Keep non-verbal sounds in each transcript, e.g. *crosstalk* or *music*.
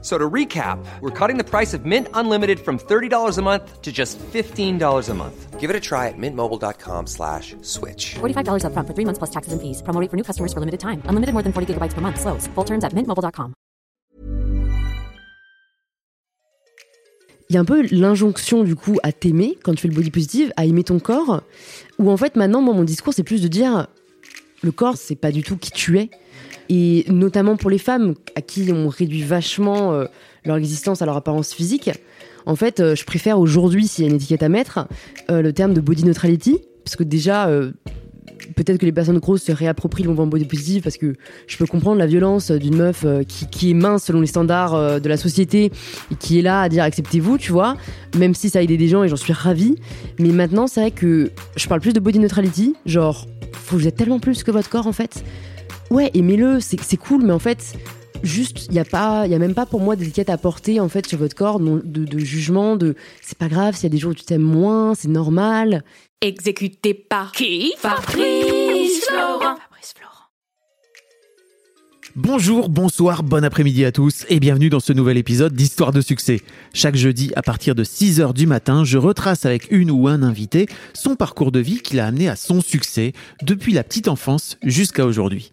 So to recap, we're cutting the price of Mint Unlimited from $30 a month to just $15 a month. Give it a try at mintmobile.com slash switch. $45 upfront for three months plus taxes and fees. Promo rate for new customers for limited time. Unlimited more than 40 gigabytes per month. Slows. Full terms at mintmobile.com. Il y a un peu l'injonction du coup à t'aimer quand tu fais le body positive, à aimer ton corps. Où en fait maintenant, moi, mon discours, c'est plus de dire le corps, c'est pas du tout qui tu es. Et notamment pour les femmes à qui on réduit vachement euh, leur existence à leur apparence physique. En fait, euh, je préfère aujourd'hui, s'il y a une étiquette à mettre, euh, le terme de body neutrality. Parce que déjà, peut-être que les personnes grosses se réapproprient le mouvement body positive parce que je peux comprendre la violence d'une meuf qui, qui est mince selon les standards de la société et qui est là à dire acceptez-vous, tu vois. Même si ça a aidé des gens et j'en suis ravie. Mais maintenant, c'est vrai que je parle plus de body neutrality. Genre, vous êtes tellement plus que votre corps en fait. Ouais, aimez-le, c'est c'est cool, mais en fait, juste, il y a pas, il y a même pas pour moi d'étiquette à porter en fait sur votre corps, non- de, de jugement, de c'est pas grave s'il y a des jours où tu t'aimes moins, c'est normal. Exécuté par qui? Fabrice Florent. Fabrice Florent. Bonjour, bonsoir, bon après-midi à tous et bienvenue dans ce nouvel épisode d'Histoire de succès. Chaque jeudi à partir de 6h du matin, je retrace avec une ou un invité son parcours de vie qui l'a amené à son succès depuis la petite enfance jusqu'à aujourd'hui.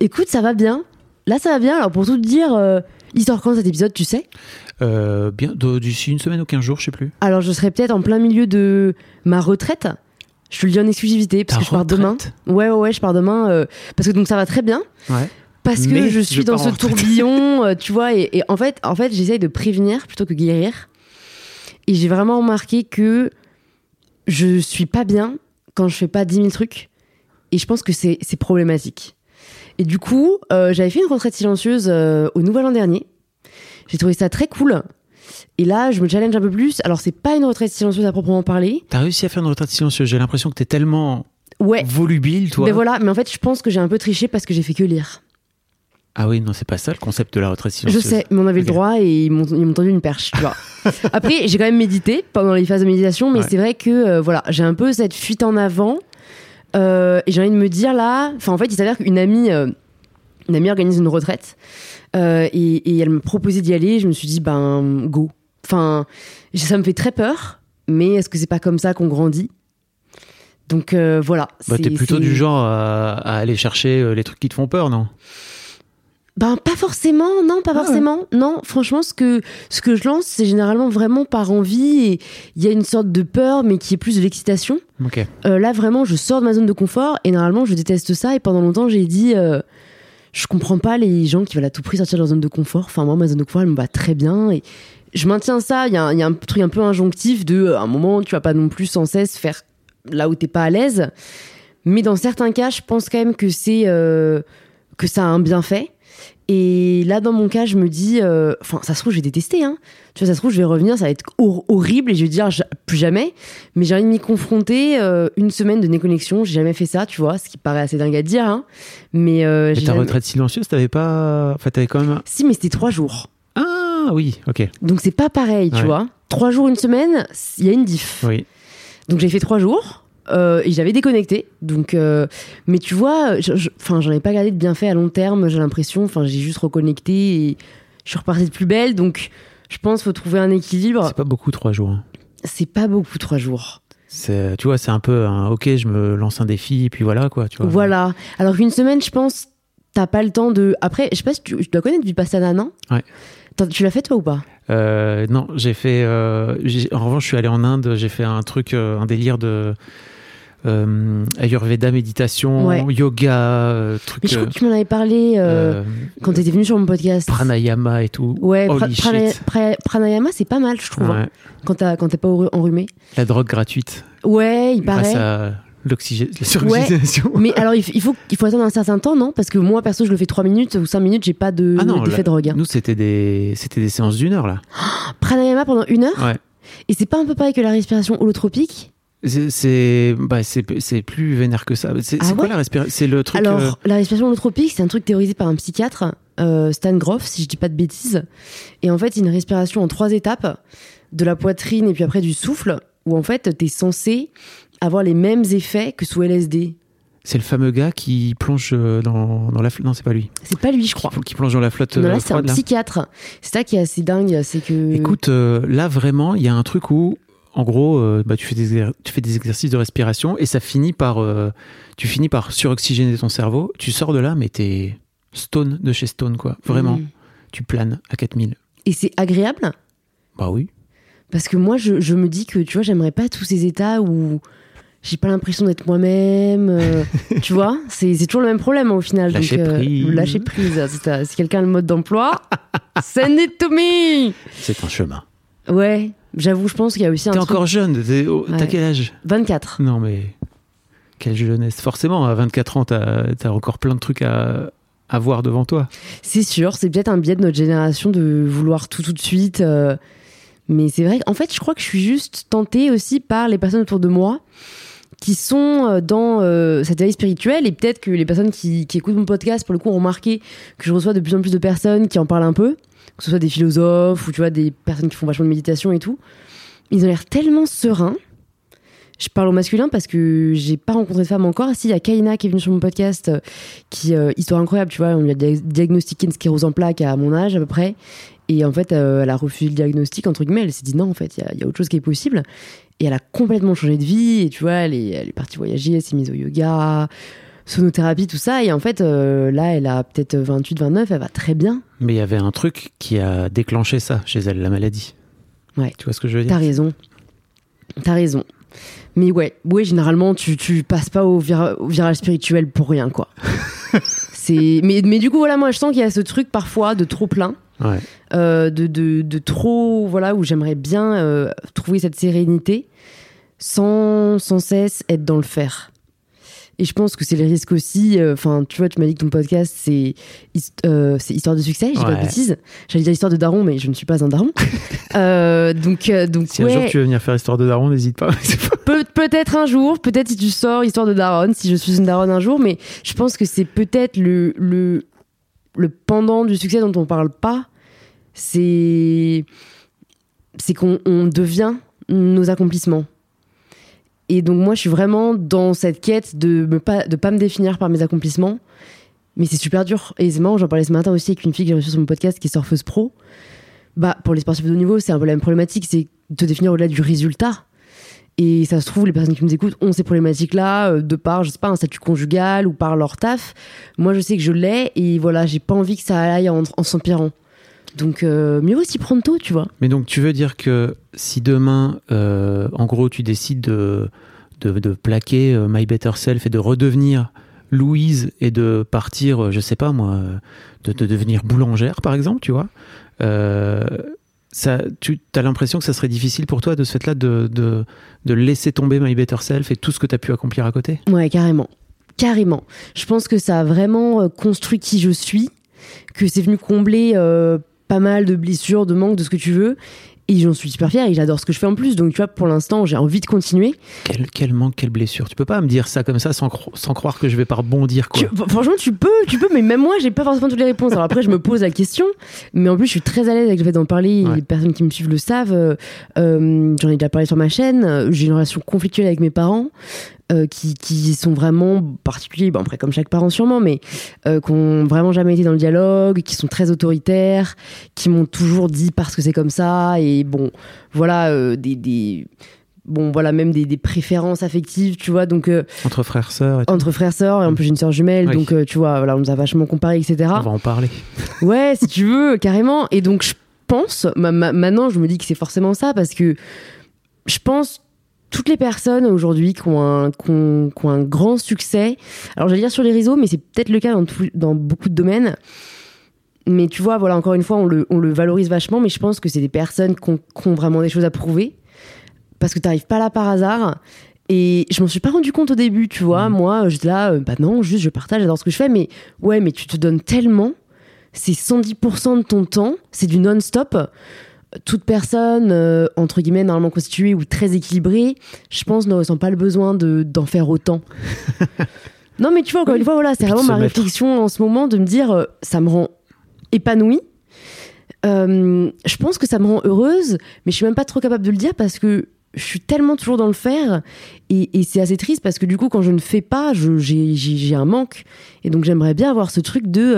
Écoute, ça va bien. Là, ça va bien. Alors pour tout te dire, euh, il sort quand cet épisode, tu sais? Euh, Bien, d'ici une semaine ou 15 jours, je sais plus. Alors je serai peut-être en plein milieu de ma retraite. Je te le dis en exclusivité parce Ta que je pars demain. Ouais, ouais, ouais, je pars demain. euh, parce que donc ça va très bien. Ouais. Parce que Mais je je suis dans ce tourbillon, euh, tu vois. Et, et en fait, en fait j'essaye de prévenir plutôt que guérir. Et j'ai vraiment remarqué que je suis pas bien quand je fais pas 10 000 trucs. Et je pense que c'est problématique. Et du coup, euh, j'avais fait une retraite silencieuse euh, au Nouvel An dernier. J'ai trouvé ça très cool. Et là, je me challenge un peu plus. Alors, c'est pas une retraite silencieuse à proprement parler. T'as réussi à faire une retraite silencieuse. J'ai l'impression que t'es tellement Ouais. volubile, toi. Mais voilà, mais en fait, je pense que j'ai un peu triché parce que j'ai fait que lire. Ah oui, non, c'est pas ça le concept de la retraite Je silencieuse. sais, mais on avait le droit et ils m'ont ils m'ont tendu une perche, tu vois. *laughs* Après, j'ai quand même médité pendant les phases de méditation, mais Ouais. c'est vrai que euh, voilà, j'ai un peu cette fuite en avant. Euh, et j'ai envie de me dire là, enfin en fait, il s'avère qu'une amie, euh, une amie organise une retraite euh, et, et elle me proposait d'y aller. Je me suis dit ben go. Enfin, ça me fait très peur, mais est-ce que c'est pas comme ça qu'on grandit? Donc voilà. Bah, t'es plutôt du genre à, à aller chercher les trucs qui te font peur, non? Ben pas forcément, non, pas Ah ouais. forcément. Non, franchement, ce que ce que je lance, c'est généralement vraiment par envie et il y a une sorte de peur, mais qui est plus de l'excitation. Euh, là, vraiment, je sors de ma zone de confort et normalement, je déteste ça. Et pendant longtemps, j'ai dit, euh, je comprends pas les gens qui veulent à tout prix sortir de leur zone de confort. Enfin, moi, ma zone de confort, elle me va très bien et je maintiens ça. Il y, a un- il y a un truc un peu injonctif de, euh, à un moment, tu vas pas non plus sans cesse faire là où t'es pas à l'aise. Mais dans certains cas, je pense quand même que c'est euh, que ça a un bienfait. Et là, dans mon cas, je me dis, euh, enfin, ça se trouve, je vais détester. Hein. Tu vois, ça se trouve, je vais revenir, ça va être hor- horrible et je vais dire plus jamais. Mais j'ai envie de m'y confronter. euh, une semaine de déconnexion, j'ai jamais fait ça, tu vois, ce qui paraît assez dingue à dire. Hein. Mais, euh, j'ai ta jamais- retraite silencieuse, t'avais pas. Enfin, t'avais quand même. Si, mais c'était trois jours. Ah oui, ok. Donc c'est pas pareil, tu Ouais. vois. Trois jours, une semaine, il y a une diff. Oui. Donc j'ai fait trois jours. Euh, et j'avais déconnecté, donc. euh, mais tu vois, je- je- enfin, j'en ai pas gardé de bienfait à long terme. J'ai l'impression. Enfin, j'ai juste reconnecté et je suis repartie de plus belle. Donc, je pense qu'il faut trouver un équilibre. C'est pas beaucoup trois jours. hein. C'est pas beaucoup trois jours. C'est, tu vois, c'est un peu un ok, je me lance un défi, et puis voilà quoi. Tu vois. Voilà. Alors qu'une semaine, je pense, t'as pas le temps de. Après, je sais pas si tu, dois connaître Vipassana, non? Ouais. Tu l'as fait toi ou pas? Euh, non, j'ai fait. en revanche, je suis allé en Inde. J'ai fait un truc, un délire de euh, Ayurveda, méditation, Ouais. yoga, euh, truc. Mais je crois euh, que tu m'en avais parlé euh, quand tu étais venu sur mon podcast. pranayama et tout. Ouais, pra- Holy prana- shit. pra- pranayama, c'est pas mal, je trouve, hein, Ouais. quand t'es pas enrhumé. La drogue gratuite. Ouais, il paraît. Grâce à l'oxygé- la suroxygénation. Mais alors, il, faut, il faut attendre un certain temps, non? Parce que moi, perso, je le fais 3 minutes ou 5 minutes, j'ai pas de, Ah non, là, drogue. hein. Nous, c'était des, c'était des séances d'une heure, là. *gasps* Pranayama pendant une heure? Ouais. Et c'est pas un peu pareil que la respiration holotropique? C'est, bah, plus vénère que ça. C'est, Ah quoi la respiration C'est le truc. Alors, euh, la respiration holotropique, c'est un truc théorisé par un psychiatre, euh, Stan Groff, si je dis pas de bêtises. Et en fait, c'est une respiration en trois étapes, de la poitrine et puis après du souffle, où en fait, t'es censé avoir les mêmes effets que sous LSD. c'est le fameux gars qui plonge euh, dans, dans la flotte. Non, c'est pas lui. C'est pas lui, je crois. Qui, qui plonge dans la flotte Non, là, c'est un là. psychiatre. C'est ça qui est assez dingue, c'est que. Écoute, euh, là vraiment, il y a un truc où, en gros, euh, bah, tu, fais des, tu fais des exercices de respiration et ça finit par, euh, tu finis par suroxygéner ton cerveau. Tu sors de là, mais t'es stone de chez stone, quoi. Vraiment, Mm. tu planes à 4000. Et c'est agréable? Bah oui. Parce que moi, je, je me dis que, tu vois, j'aimerais pas tous ces états où j'ai pas l'impression d'être moi-même. euh, tu vois, *laughs* c'est c'est toujours le même problème hein, au final. Lâcher donc, prise. lâcher prise. Si, quelqu'un a le mode d'emploi, *laughs* send it to me. C'est un chemin. Ouais, j'avoue, je pense qu'il y a aussi un T'es truc. encore jeune. t'es- oh, T'as Ouais. quel âge? 24. Non, mais quelle jeunesse. Forcément, à 24 ans, t'as as encore plein de trucs à, à voir devant toi. C'est sûr, c'est peut-être un biais de notre génération de vouloir tout tout de suite. euh, mais c'est vrai qu'en fait, je crois que je suis juste tentée aussi par les personnes autour de moi qui sont euh, dans euh, cette veille spirituelle et peut-être que les personnes qui, qui écoutent mon podcast pour le coup ont remarqué que je reçois de plus en plus de personnes qui en parlent un peu, que ce soit des philosophes ou tu vois des personnes qui font vachement de méditation et tout. Ils ont l'air tellement sereins. Je parle au masculin parce que j'ai pas rencontré de femme encore. Si, il y a Kaina qui est venue sur mon podcast, euh, qui, euh, histoire incroyable, tu vois, on lui a dia- diagnostiqué une sclérose en plaques à mon âge à peu près. Et en fait, euh, elle a refusé le diagnostic, entre guillemets. Elle s'est dit non, en fait, il y a- il y, a autre chose qui est possible. Et elle a complètement changé de vie. Et tu vois, elle est, elle est partie voyager, elle s'est mise au yoga, sonothérapie, tout ça. Et en fait, euh, là, elle a peut-être 28, 29, elle va très bien. Mais il y avait un truc qui a déclenché ça chez elle, la maladie. Ouais. Tu vois ce que je veux dire? T'as raison. T'as raison. Mais ouais, ouais, généralement, tu, tu passes pas au, vira- au virage spirituel pour rien, quoi. *laughs* C'est, mais, mais du coup, voilà, moi, je sens qu'il y a ce truc parfois de trop plein, Ouais. euh, de, de, de trop, voilà, où j'aimerais bien euh, trouver cette sérénité sans, sans cesse être dans le faire. Et je pense que c'est les risques aussi. euh, Enfin, tu vois, tu m'as dit que ton podcast, c'est euh, Histoire de succès, j'ai pas de Ouais. bêtises. J'allais dire Histoire de daron, mais je ne suis pas un daron. *laughs* Euh, donc, donc Si un ouais, jour tu veux venir faire histoire de daron, n'hésite pas. *laughs* Peut- peut-être un jour, peut-être si tu sors Histoire de daronne, si je suis une daronne un jour, mais je pense que c'est peut-être le, le, le pendant du succès dont on parle pas. C'est c'est qu'on on devient nos accomplissements. Et donc moi, je suis vraiment dans cette quête de ne pas, me définir par mes accomplissements. Mais c'est super dur. Et c'est marrant, j'en parlais ce matin aussi avec une fille que j'ai reçue sur mon podcast qui est surfeuse pro. Bah, pour les sportifs de haut niveau, c'est un peu la même problématique, c'est de te définir au-delà du résultat. Et ça se trouve, les personnes qui nous écoutent ont ces problématiques-là, euh, de par, je sais pas, un statut conjugal ou par leur taf. Moi, je sais que je l'ai, et voilà, j'ai pas envie que ça aille en, en s'empirant. Donc, euh, mieux aussi prendre tôt, tu vois. Mais donc tu veux dire que si demain, euh, en gros, tu décides de, de, de plaquer euh, My Better Self et de redevenir Louise et de partir, euh, je sais pas moi, de, de devenir boulangère par exemple, tu vois, ça, tu as l'impression que ça serait difficile pour toi de ce fait-là de, de, de laisser tomber My Better Self et tout ce que tu as pu accomplir à côté? Ouais, carrément. Carrément. Je pense que ça a vraiment construit qui je suis, que c'est venu combler euh, pas mal de blessures, de manques, de ce que tu veux. Et j'en suis super fière et j'adore ce que je fais en plus. Donc, tu vois, pour l'instant, j'ai envie de continuer. quel, quel manque, quelle blessure. Tu peux pas me dire ça comme ça sans, cro- sans croire que je vais pas rebondir quoi. Tu- franchement, tu peux, tu peux, mais même moi, j'ai pas forcément toutes les réponses. Alors après, je me pose la question, mais en plus, je suis très à l'aise avec le fait d'en parler. Ouais. Les personnes qui me suivent le savent. Euh, euh, J'en ai déjà parlé sur ma chaîne. J'ai une relation conflictuelle avec mes parents. Euh, qui, qui sont vraiment particuliers, bon après comme chaque parent sûrement, mais euh, qui ont vraiment jamais été dans le dialogue, qui sont très autoritaires, qui m'ont toujours dit parce que c'est comme ça, et bon, voilà, euh, des, des, bon voilà même des, des préférences affectives, tu vois, donc euh, Entre frères, sœurs, entre frères sœurs et en plus j'ai une sœur jumelle Oui. donc tu vois voilà on nous a vachement comparé etc on va en parler. *laughs* ouais si tu veux carrément et donc je pense ma- ma- maintenant je me dis que c'est forcément ça parce que je pense toutes les personnes aujourd'hui qui ont, un, qui, ont, qui ont un grand succès, alors j'allais dire sur les réseaux, mais c'est peut-être le cas dans, tout- dans beaucoup de domaines. Mais tu vois, voilà, encore une fois, on le, on le valorise vachement, mais je pense que c'est des personnes qui ont, qui ont vraiment des choses à prouver. Parce que t'arrives pas là par hasard. Et je m'en suis pas rendu compte au début, tu vois. Moi, j'étais là, euh, bah non, juste je partage, j'adore ce que je fais. Mais ouais, mais tu te donnes tellement. C'est 110% de ton temps, c'est du non-stop. Toute personne, euh, entre guillemets, normalement constituée ou très équilibrée, je pense, ne ressent pas le besoin de, d'en faire autant. *laughs* non, mais tu vois, encore une fois, voilà, c'est vraiment ma mettre. réflexion en ce moment de me dire, euh, ça me rend épanouie. Euh, je pense que ça me rend heureuse, mais je suis même pas trop capable de le dire parce que je suis tellement toujours dans le faire et, et c'est assez triste parce que du coup quand je ne fais pas, je- j'ai un manque et donc j'aimerais bien avoir ce truc de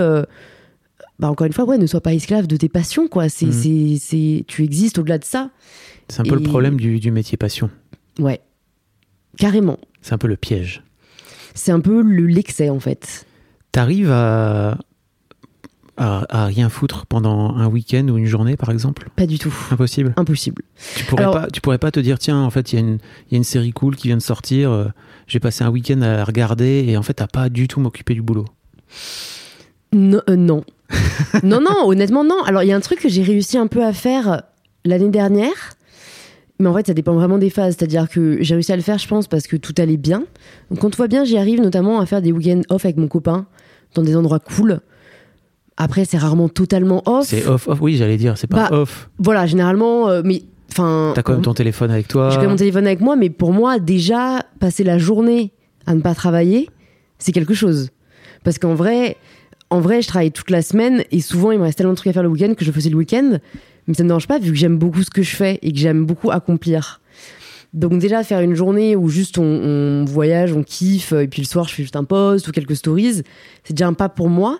bah encore une fois ouais ne sois pas esclave de tes passions quoi c'est Mhm. c'est c'est tu existes au-delà de ça C'est un peu le problème du, du métier passion. ouais carrément C'est un peu le piège. c'est un peu le l'excès en fait T'arrives à, à, à rien foutre pendant un week-end ou une journée, par exemple? Pas du tout Impossible? impossible Tu pourrais, Alors- pas, tu pourrais pas te dire, tiens, en fait, il y, a une- il y a une série cool qui vient de sortir, euh, j'ai passé un week-end à la regarder et en fait, à pas du tout m'occuper du boulot? Non, euh, non. *laughs* non, non, honnêtement, non. Alors, il y a un truc que j'ai réussi un peu à faire l'année dernière. Mais en fait, ça dépend vraiment des phases. C'est-à-dire que j'ai réussi à le faire, je pense, parce que tout allait bien. Donc, quand tout va bien, j'y arrive notamment à faire des week-ends off avec mon copain dans des endroits cool. Après, c'est rarement totalement off. C'est off, off, oui, j'allais dire, c'est pas Bah, off. Voilà, généralement, euh, mais enfin. T'as quand même ton téléphone avec toi. J'ai quand même mon téléphone avec moi, mais pour moi, déjà, passer la journée à ne pas travailler, c'est quelque chose. Parce qu'en vrai, en vrai, je travaille toute la semaine et souvent, il me reste tellement de trucs à faire le week-end que je faisais le week-end. Mais ça ne me dérange pas vu que j'aime beaucoup ce que je fais et que j'aime beaucoup accomplir. Donc déjà, faire une journée où juste on, on voyage, on kiffe, et puis le soir, je fais juste un post ou quelques stories, c'est déjà un pas pour moi.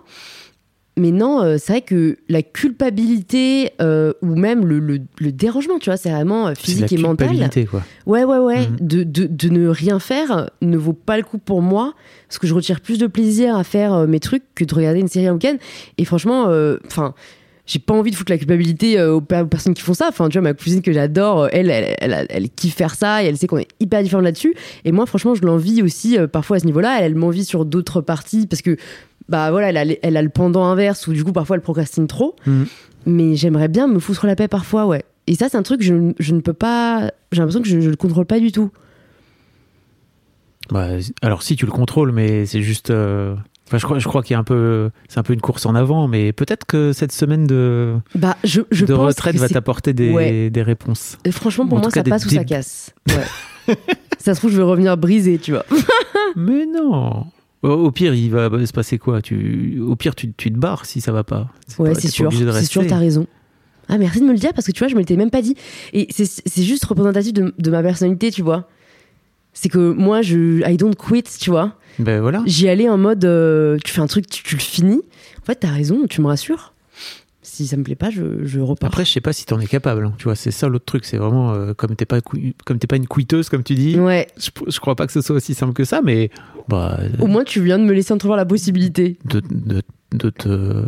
Mais non, euh, c'est vrai que la culpabilité euh, ou même le, le- le dérangement, tu vois, c'est vraiment euh, C'est de la physique et mental. culpabilité, quoi. Ouais, ouais, ouais. Mhm. De, de, de ne rien faire ne vaut pas le coup pour moi, parce que je retire plus de plaisir à faire euh, mes trucs que de regarder une série en week-end. Et franchement, enfin. j'ai pas envie de foutre la culpabilité aux, per- aux personnes qui font ça. Enfin, tu vois, ma cousine que j'adore, elle, elle, elle, elle kiffe faire ça et elle sait qu'on est hyper différents là-dessus. Et moi, franchement, je l'envie aussi euh, parfois à ce niveau-là. Elle, elle m'envie sur d'autres parties parce que, bah voilà, elle a, elle a le pendant inverse où du coup, parfois, elle procrastine trop. Mhm. Mais j'aimerais bien me foutre la paix parfois, ouais. Et ça, c'est un truc que je, je ne peux pas. J'ai l'impression que je, je le contrôle pas du tout. Bah, alors si tu le contrôles, mais c'est juste. euh, Enfin, je crois, je crois qu'il y a un peu, c'est un peu une course en avant, mais peut-être que cette semaine de, Bah, je, je de pense retraite va t'apporter des, Ouais. des réponses. Euh, Franchement, pour En moi, cas, ça des passe ou ça casse. Ouais. *laughs* ça se trouve, je vais revenir brisé, tu vois. *laughs* Mais non. Au, pire, il va se passer quoi? Tu, Au pire, tu, tu te barres si ça va pas. Ouais, c'est sûr. C'est sûr, t'as raison. Ah, merci de me le dire parce que tu vois, je me l'étais même pas dit. Et c'est c'est juste représentatif de, de ma personnalité, tu vois. C'est que moi, je. I don't quit, tu vois. Ben voilà. J'y allais en mode. euh, tu fais un truc, tu, tu le finis. En fait, t'as raison, tu me rassures. Si ça me plaît pas, je, je repars. Après, je sais pas si t'en es capable. hein. Tu vois, c'est ça l'autre truc. C'est vraiment euh, comme t'es pas comme t'es pas une quitteuse comme tu dis. ouais. Je, je crois pas que ce soit aussi simple que ça, mais bah, Au moins, tu viens de me laisser entrevoir la possibilité. de, de, de te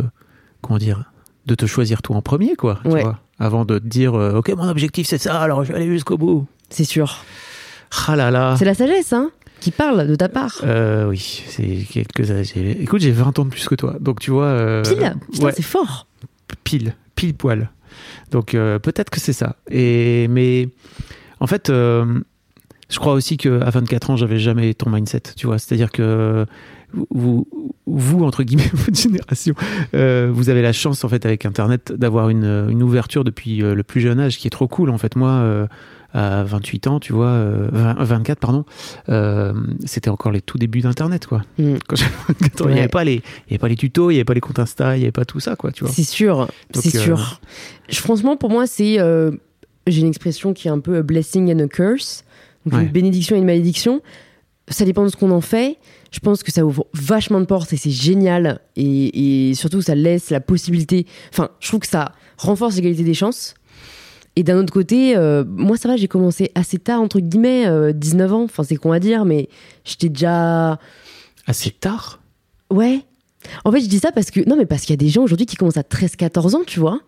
comment dire, de te choisir toi en premier, quoi. tu Ouais. vois, avant de te dire, euh, ok, mon objectif c'est ça, alors je vais aller jusqu'au bout. C'est sûr. Ah là là. C'est la sagesse, hein, qui parle de ta part. Euh, oui, c'est quelques années. Écoute, j'ai 20 ans de plus que toi, donc tu vois. euh, Pile Putain, ouais, c'est fort. Pile, pile poil. Donc euh, peut-être que c'est ça. Et mais en fait, euh, je crois aussi que à 24 ans, j'avais jamais ton mindset. Tu vois, c'est-à-dire que vous, vous entre guillemets, *laughs* votre génération, euh, vous avez la chance en fait avec Internet d'avoir une, une ouverture depuis le plus jeune âge qui est trop cool. En fait, moi. Euh, à 28 ans, tu vois, euh, 20 24, pardon, euh, c'était encore les tout débuts d'Internet, quoi. Mm. Quand j'avais 24 ans, il n'y avait pas les, y avait pas les tutos, il n'y avait pas les comptes Insta, il n'y avait pas tout ça, quoi, tu vois. C'est sûr, c'est euh, sûr. Je- franchement, pour moi, c'est. euh, J'ai une expression qui est un peu a blessing and a curse. Donc Ouais. une bénédiction et une malédiction. Ça dépend de ce qu'on en fait. Je pense que ça ouvre vachement de portes et c'est génial. Et, et surtout, ça laisse la possibilité. Enfin, je trouve que ça renforce l'égalité des chances. Et d'un autre côté, euh, moi, ça va, j'ai commencé assez tard, entre guillemets, euh, 19 ans. Enfin, c'est con à dire, mais j'étais déjà. Assez tard? Ouais. En fait, je dis ça parce que. Non, mais parce qu'il y a des gens aujourd'hui qui commencent à 13-14 ans, tu vois.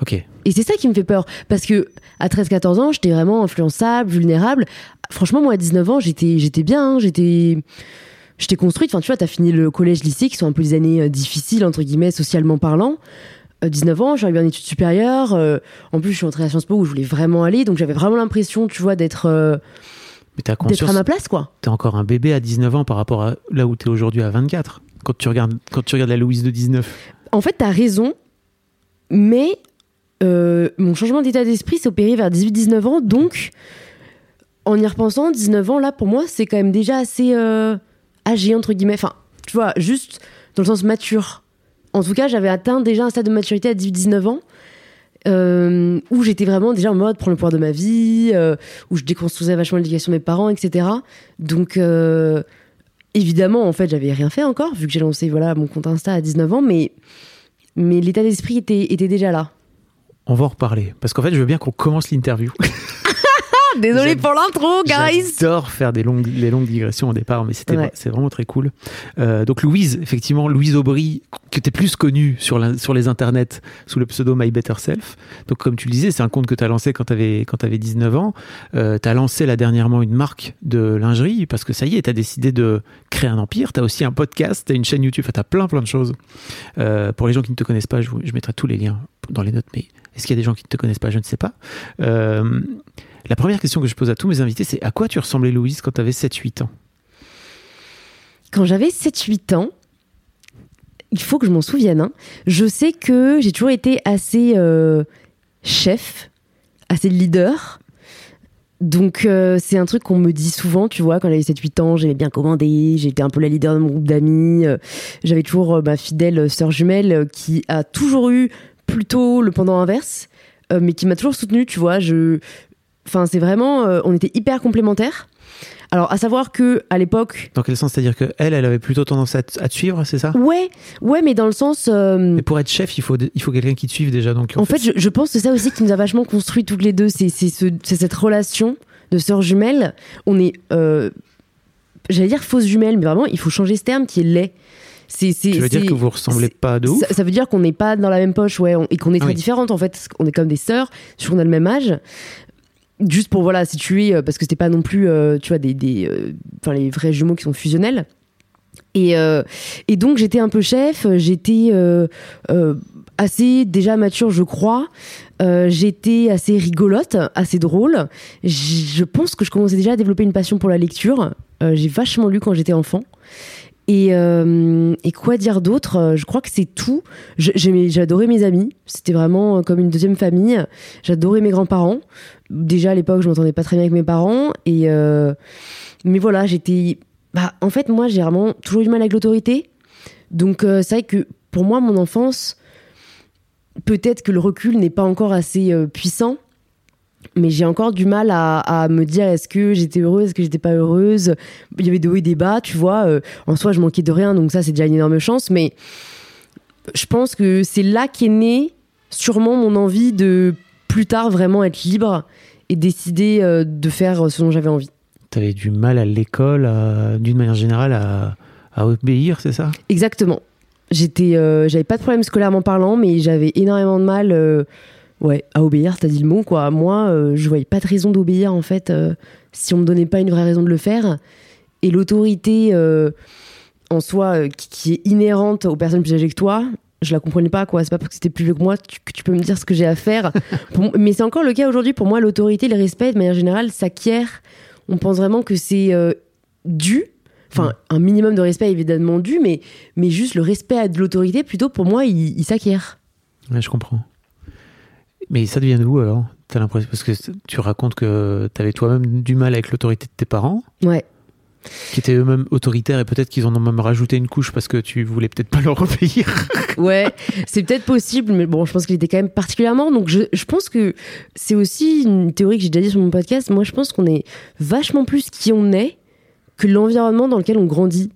Ok. Et c'est ça qui me fait peur. Parce que à 13-14 ans, j'étais vraiment influençable, vulnérable. franchement, moi, à 19 ans, j'étais, j'étais bien, hein, j'étais, j'étais construite. Enfin, tu vois, t'as fini le collège, lycée, qui sont un peu des années euh, difficiles, entre guillemets, socialement parlant. Euh, 19 ans, je suis arrivée en études supérieures. euh, en plus, je suis entrée à Sciences Po où je voulais vraiment aller. Donc, j'avais vraiment l'impression, tu vois, d'être, euh, d'être à ma place, quoi. t'es encore un bébé à 19 ans par rapport à là où t'es aujourd'hui à 24. Quand tu regardes, quand tu regardes la Louise de 19. En fait, t'as raison, mais euh, mon changement d'état d'esprit s'est opéré vers 18-19 ans, donc en y repensant, 19 ans, là, pour moi, c'est quand même déjà assez euh, âgé, entre guillemets. Enfin, tu vois, juste dans le sens mature. En tout cas, j'avais atteint déjà un stade de maturité à 18-19 ans. euh, où j'étais vraiment déjà en mode prendre le pouvoir de ma vie, euh, où je déconstruisais vachement l'éducation de mes parents, etc. Donc, euh, évidemment, en fait, j'avais rien fait encore, vu que j'ai lancé voilà, mon compte Insta à 19 ans, mais, mais l'état d'esprit était, était déjà là. On va en reparler. Parce qu'en fait, je veux bien qu'on commence l'interview. *laughs* Désolé pour l'intro, guys J'adore faire des longues, les longues digressions au départ, mais c'était Ouais. c'est vraiment très cool. Euh, donc Louise, effectivement, Louise Aubry, qui était plus connue sur, la- sur les internets sous le pseudo My Better Self. Donc comme tu le disais, c'est un compte que tu as lancé quand tu avais, quand avais 19 ans. Euh, tu as lancé là dernièrement une marque de lingerie parce que ça y est, tu as décidé de créer un empire. Tu as aussi un podcast, tu as une chaîne YouTube, tu as plein plein de choses. Euh, pour les gens qui ne te connaissent pas, je, vous- je mettrai tous les liens dans les notes, mais est-ce qu'il y a des gens qui ne te connaissent pas? Je ne sais pas. Euh, la première question que je pose à tous mes invités, c'est à quoi tu ressemblais Louise quand tu avais 7-8 ans? Quand j'avais 7-8 ans, il faut que je m'en souvienne, hein, je sais que j'ai toujours été assez euh, chef, assez leader. Donc euh, c'est un truc qu'on me dit souvent, tu vois, quand j'avais 7-8 ans, j'aimais bien commander, j'étais un peu la leader de mon groupe d'amis, euh, j'avais toujours ma fidèle sœur jumelle qui a toujours eu plutôt le pendant inverse, mais qui m'a toujours soutenue, tu vois, je... Enfin, c'est vraiment... euh, on était hyper complémentaires. Alors, à savoir que à l'époque, Dans quel sens? C'est-à-dire que elle, elle avait plutôt tendance à te, suivre, c'est ça? Ouais, ouais, mais dans le sens. euh, Mais pour être chef, il faut, il faut quelqu'un qui te suive déjà. Donc en fait, je, je pense que c'est ça aussi qui nous a vachement construit toutes les deux. C'est c'est ce- cette relation de sœurs jumelles. On est. euh, J'allais dire fausse jumelle, mais vraiment, il faut changer ce terme qui est laid. C'est, c'est, tu veux dire que vous ressemblez pas de ouf? ça, ça veut dire qu'on n'est pas dans la même poche, ouais, on- et qu'on est très Oui. différentes en fait. On est comme des sœurs, sur qu'on a le même âge. Juste pour voilà situer, euh, parce que c'était pas non plus, euh, tu vois, des, des, euh, enfin les vrais jumeaux qui sont fusionnels. Et, et donc j'étais un peu chef, j'étais assez déjà mature, je crois. J'étais assez rigolote, assez drôle. Je pense que je commençais déjà à développer une passion pour la lecture. J'ai vachement lu quand j'étais enfant. Et, et quoi dire d'autre? Je crois que c'est tout. J'adorais mes amis. C'était vraiment comme une deuxième famille. J'adorais mes grands-parents. Déjà à l'époque, je m'entendais pas très bien avec mes parents. Et euh, mais voilà, j'étais. Bah, en fait, moi, j'ai vraiment toujours eu du mal avec l'autorité. Donc, euh, c'est vrai que pour moi, mon enfance, peut-être que le recul n'est pas encore assez euh, puissant. Mais j'ai encore du mal à, me dire est-ce que j'étais heureuse, est-ce que j'étais pas heureuse? Il y avait des hauts et des bas, tu vois. En soi, je manquais de rien, donc ça, c'est déjà une énorme chance. Mais je pense que c'est là qu'est née sûrement mon envie de plus tard vraiment être libre et décider euh, de faire ce dont j'avais envie. T'avais du mal à l'école, d'une manière générale, à, à obéir, c'est ça? Exactement. J'étais, euh, j'avais pas de problème scolairement parlant, mais j'avais énormément de mal, euh, ouais, à obéir. T'as dit le mot, quoi. Moi, euh, je voyais pas de raison d'obéir en fait, euh, si on me donnait pas une vraie raison de le faire. Et l'autorité euh, en soi, euh, qui, qui est inhérente aux personnes plus âgées que toi, je la comprenais pas, quoi. C'est pas parce que c'était plus vieux que moi tu- que tu peux me dire ce que j'ai à faire. *laughs* Pour- mais c'est encore le cas aujourd'hui. Pour moi, l'autorité, le respect, de manière générale, s'acquiert. On pense vraiment que c'est euh, dû. Enfin, un minimum de respect évidemment dû, mais, mais juste le respect de l'autorité, plutôt pour moi, il, il s'acquiert. Ouais, je comprends. Mais ça devient d'où alors? T'as l'impression parce que tu racontes que t'avais toi-même du mal avec l'autorité de tes parents, Ouais. Qui étaient eux-mêmes autoritaires et peut-être qu'ils en ont même rajouté une couche parce que tu voulais peut-être pas *laughs* leur obéir. Ouais, c'est peut-être possible, mais bon, je pense qu'il était quand même particulièrement. Donc, je, je pense que c'est aussi une théorie que j'ai déjà dit sur mon podcast. Moi, je pense qu'on est vachement plus qui on est que l'environnement dans lequel on grandit.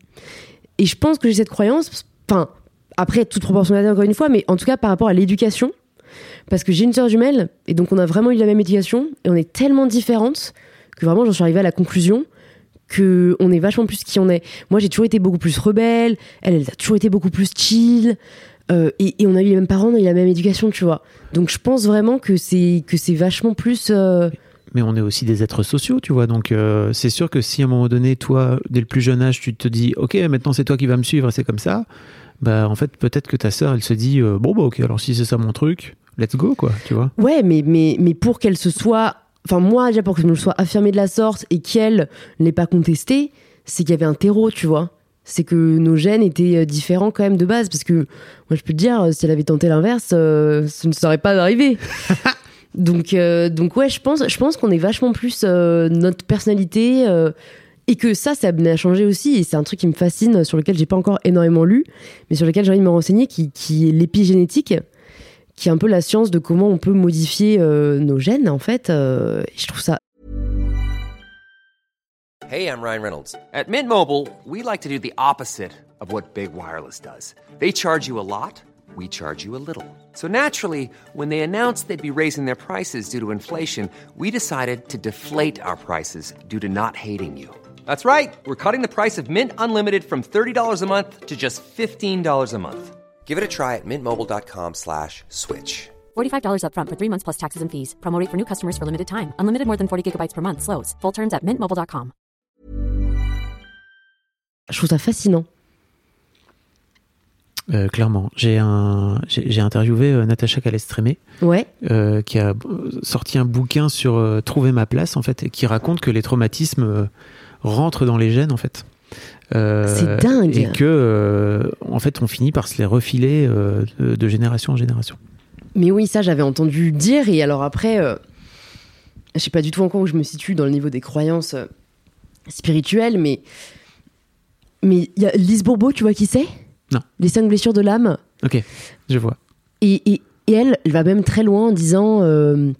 Et je pense que j'ai cette croyance, enfin, après, toute proportionnalité encore une fois, mais en tout cas par rapport à l'éducation. Parce que j'ai une sœur jumelle, et donc on a vraiment eu la même éducation, et on est tellement différentes que vraiment j'en suis arrivée à la conclusion que on est vachement plus qui on est. Moi, j'ai toujours été beaucoup plus rebelle, elle, elle a toujours été beaucoup plus chill. Euh, et, et on a eu les mêmes parents, on a eu la même éducation, tu vois. Donc je pense vraiment que c'est que c'est vachement plus. euh, mais on est aussi des êtres sociaux, tu vois. Donc, euh, c'est sûr que si à un moment donné, toi, dès le plus jeune âge, tu te dis, ok, maintenant c'est toi qui vas me suivre, c'est comme ça. Bah, en fait, peut-être que ta sœur, elle se dit, bon, bah, ok, alors si c'est ça mon truc, let's go, quoi, tu vois. Ouais, mais, mais, mais pour qu'elle se soit. Enfin, moi, déjà, pour que je me sois affirmée de la sorte et qu'elle n'ait pas contesté, c'est qu'il y avait un terreau, tu vois. C'est que nos gènes étaient euh, différents quand même de base. Parce que, moi, je peux te dire, euh, si elle avait tenté l'inverse, euh, ce ne serait pas arrivé. *laughs* donc, euh, donc, ouais, je pense, je pense qu'on est vachement plus euh, notre personnalité. et que ça, ça a changer aussi. Et c'est un truc qui me fascine, sur lequel j'ai pas encore énormément lu, mais sur lequel j'ai envie de me renseigner, qui, qui est l'épigénétique qui est un peu la science de comment on peut modifier euh, nos gènes, en fait. euh, je trouve ça Hey, I'm Ryan Reynolds. At Mint Mobile, we like to do the opposite of what Big Wireless does. They charge you a lot, we charge you a little. So naturally, when they announced they'd be raising their prices due to inflation, we decided to deflate our prices due to not hating you. That's right. We're cutting the price of Mint Unlimited from $30 a month to just $15 a month. Give it a try at mintmobile.com slash switch. $45 upfront for three months plus taxes and fees. Promo rate for new customers for limited time. Unlimited more than 40 gigabytes per month. Slows. Full terms at mintmobile.com. Je trouve ça fascinant. Euh, clairement. J'ai un, j'ai j'ai interviewé euh, Natacha Calestrémé, Ouais. euh, qui a euh, sorti un bouquin sur euh, trouver ma place, en fait, et qui raconte que les traumatismes euh, rentrent dans les gènes, en fait. Euh, C'est dingue. Et que, euh, en fait, on finit par se les refiler euh, de, de génération en génération. Mais oui, ça, j'avais entendu dire. Et alors après, je sais pas du tout encore où je me situe dans le niveau des croyances spirituelles, mais mais il y a Lise Bourbeau, tu vois qui c'est? Non. Les cinq blessures de l'âme? Ok, je vois. Et, et- et elle, elle va même très loin en disant, euh,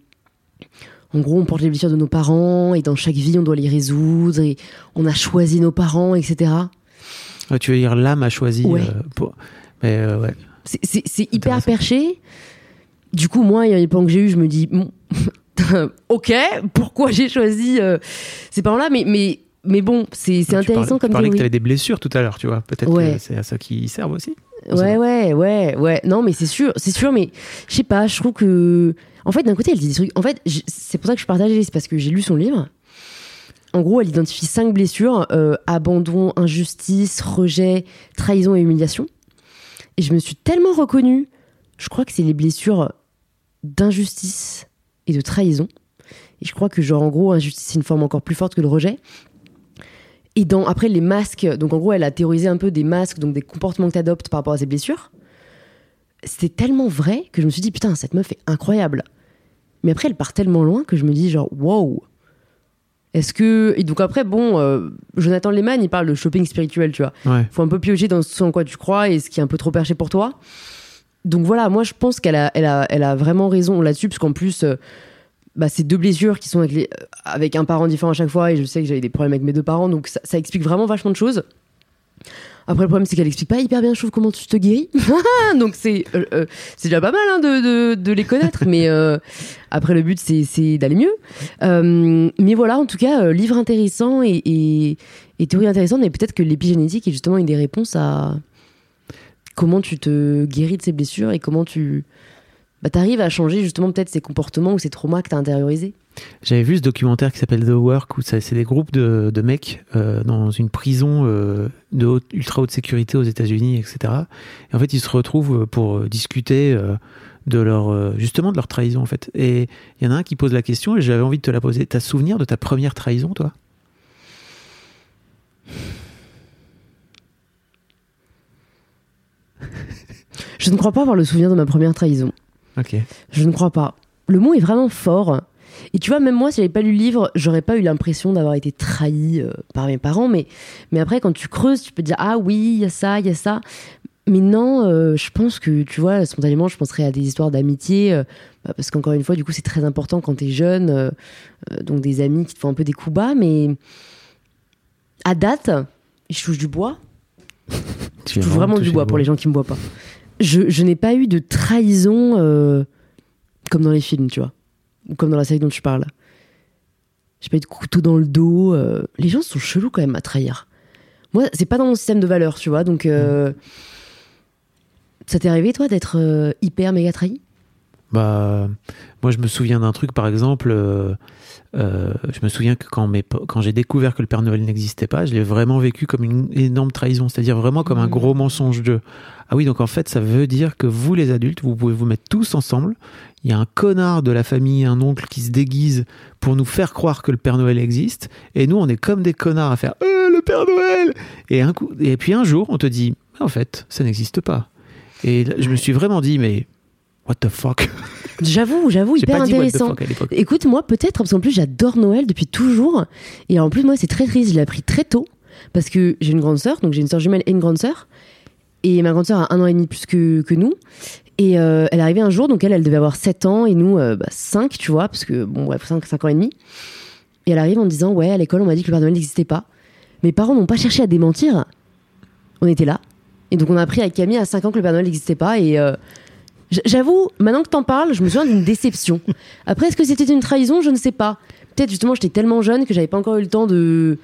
en gros, on porte les blessures de nos parents et dans chaque vie, on doit les résoudre et on a choisi nos parents, etc. Ouais, tu veux dire l'âme a choisi Ouais. euh, pour... Mais euh, ouais. C'est- hyper perché. Du coup, moi, il y a des plans que j'ai eu, je me dis, bon, *laughs* ok, pourquoi j'ai choisi euh, ces parents-là? Mais, mais, mais bon, c'est intéressant parlais, tu comme parlais que tu avais des blessures tout à l'heure, tu vois. Peut-être Ouais. que c'est à ça qu'ils servent aussi. Ouais, ouais, ouais, ouais. Non, mais c'est sûr, c'est sûr, mais je sais pas, je trouve que. En fait, d'un côté, elle dit des trucs. En fait, c'est pour ça que je partage, c'est parce que j'ai lu son livre. En gros, elle identifie cinq blessures euh, abandon, injustice, rejet, trahison et humiliation. Et je me suis tellement reconnue. Je crois que c'est les blessures d'injustice et de trahison. Et je crois que, genre, en gros, injustice, c'est une forme encore plus forte que le rejet. Et dans, après, les masques, donc en gros, elle a théorisé un peu des masques, donc des comportements que tu adoptes par rapport à ces blessures. C'était tellement vrai que je me suis dit, putain, cette meuf est incroyable. Mais après, elle part tellement loin que je me dis, genre, wow. Est-ce que. Et donc après, bon, euh, Jonathan Lehman, il parle de shopping spirituel, tu vois. Ouais. Faut un peu piocher dans ce en quoi tu crois et ce qui est un peu trop perché pour toi. Donc voilà, moi je pense qu'elle a, elle a, elle a vraiment raison là-dessus, parce qu'en plus, euh, bah, c'est deux blessures qui sont avec, les- euh, avec un parent différent à chaque fois, et je sais que j'avais des problèmes avec mes deux parents, donc ça, ça explique vraiment vachement de choses. Après, le problème, c'est qu'elle explique pas hyper bien, je comment tu te guéris. *laughs* donc c'est euh, euh, c'est déjà pas mal hein, de, de, les connaître, mais euh, après, le but, c'est d'aller mieux. Mais voilà, en tout cas, livre intéressant et, et, et théorie intéressante, mais peut-être que l'épigénétique est justement une des réponses à comment tu te guéris de ces blessures et comment tu bah, arrives à changer justement peut-être ces comportements ou ces traumas que tu as intériorisés. J'avais vu ce documentaire qui s'appelle The Work où c'est des groupes de, de mecs euh, dans une prison euh, de haute- ultra haute sécurité aux États-Unis, etc. Et en fait, ils se retrouvent pour euh, discuter euh, de leur justement de leur trahison en fait. Et il y en a un qui pose la question et j'avais envie de te la poser. T'as souvenir de ta première trahison, toi? Je ne crois pas avoir le souvenir de ma première trahison. Ok. Je ne crois pas. Le mot est vraiment fort. Et tu vois, même moi, si j'avais pas lu le livre, j'aurais pas eu l'impression d'avoir été trahi euh, par mes parents. Mais, mais après, quand tu creuses, tu peux te dire Ah oui, il y a ça, il y a ça. Mais non, euh, je pense que, tu vois, spontanément, je penserais à des histoires d'amitié. euh, bah, parce qu'encore une fois, du coup, c'est très important quand t'es jeune. euh, donc, des amis qui te font un peu des coups bas. Mais à date, je touche du bois. Tu *laughs* Je touche vraiment du bois pour les gens qui me voient pas. Je, je n'ai pas eu de trahison comme dans les films, tu vois. Comme dans la série dont tu parles. J'ai pas eu de couteau dans le dos. euh. Les gens sont chelous quand même à trahir. Moi, c'est pas dans mon système de valeurs, tu vois. Donc, euh, ça t'est arrivé, toi, d'être euh, hyper méga trahi? Bah, moi, je me souviens d'un truc, par exemple. euh, euh, je me souviens que quand, mes po- quand j'ai découvert que le Père Noël n'existait pas, je l'ai vraiment vécu comme une énorme trahison, c'est-à-dire vraiment comme un Mhm. gros mensonge de. Ah oui, donc en fait, ça veut dire que vous, les adultes, vous pouvez vous mettre tous ensemble. Il y a un connard de la famille, un oncle qui se déguise pour nous faire croire que le Père Noël existe, et nous, on est comme des connards à faire Euh, le Père Noël et, un coup, et puis un jour, on te dit En fait, ça n'existe pas. Et je me suis vraiment dit Mais what the fuck? J'avoue, j'avoue, *laughs* hyper intéressant. Écoute, moi, peut-être, parce qu'en plus, j'adore Noël depuis toujours. Et en plus, moi, c'est très triste. Je l'ai appris très tôt. Parce que j'ai une grande sœur, donc j'ai une sœur jumelle et une grande sœur. Et ma grande sœur a un an et demi plus que, que nous. Et euh, elle est arrivée un jour, donc elle, elle devait avoir 7 ans et nous, euh, bah, 5, tu vois, parce que, bon, bref, 5, 5 ans et demi. Et elle arrive en disant Ouais, à l'école, on m'a dit que le Père Noël n'existait pas. Mes parents n'ont pas cherché à démentir. On était là. Et donc, on a appris avec Camille à 5 ans que le Père Noël n'existait pas. Et euh, j'avoue, maintenant que t'en parles, je me souviens d'une déception. Après, est-ce que c'était une trahison? Je ne sais pas. Peut-être justement, j'étais tellement jeune que j'avais pas encore eu le temps de,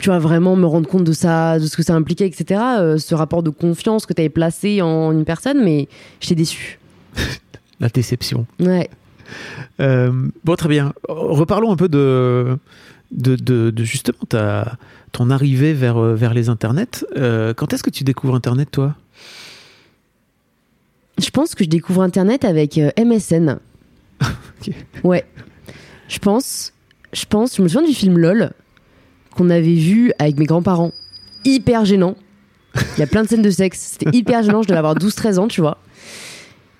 tu vois, vraiment me rendre compte de ça, de ce que ça impliquait, etc. euh, ce rapport de confiance que tu avais placé en une personne, mais j'étais déçue. *laughs* La déception. Ouais. Euh, bon, très bien. Reparlons un peu de, de, de, de justement ta, ton arrivée vers, euh, vers les internets. Euh, quand est-ce que tu découvres Internet, toi? Je pense que je découvre Internet avec euh, MSN. *laughs* Ok. Ouais. Je pense, je pense, je me souviens du film LOL qu'on avait vu avec mes grands-parents. Hyper gênant. Il y a plein de scènes de sexe. C'était hyper gênant. Je devais avoir 12-13 ans, tu vois.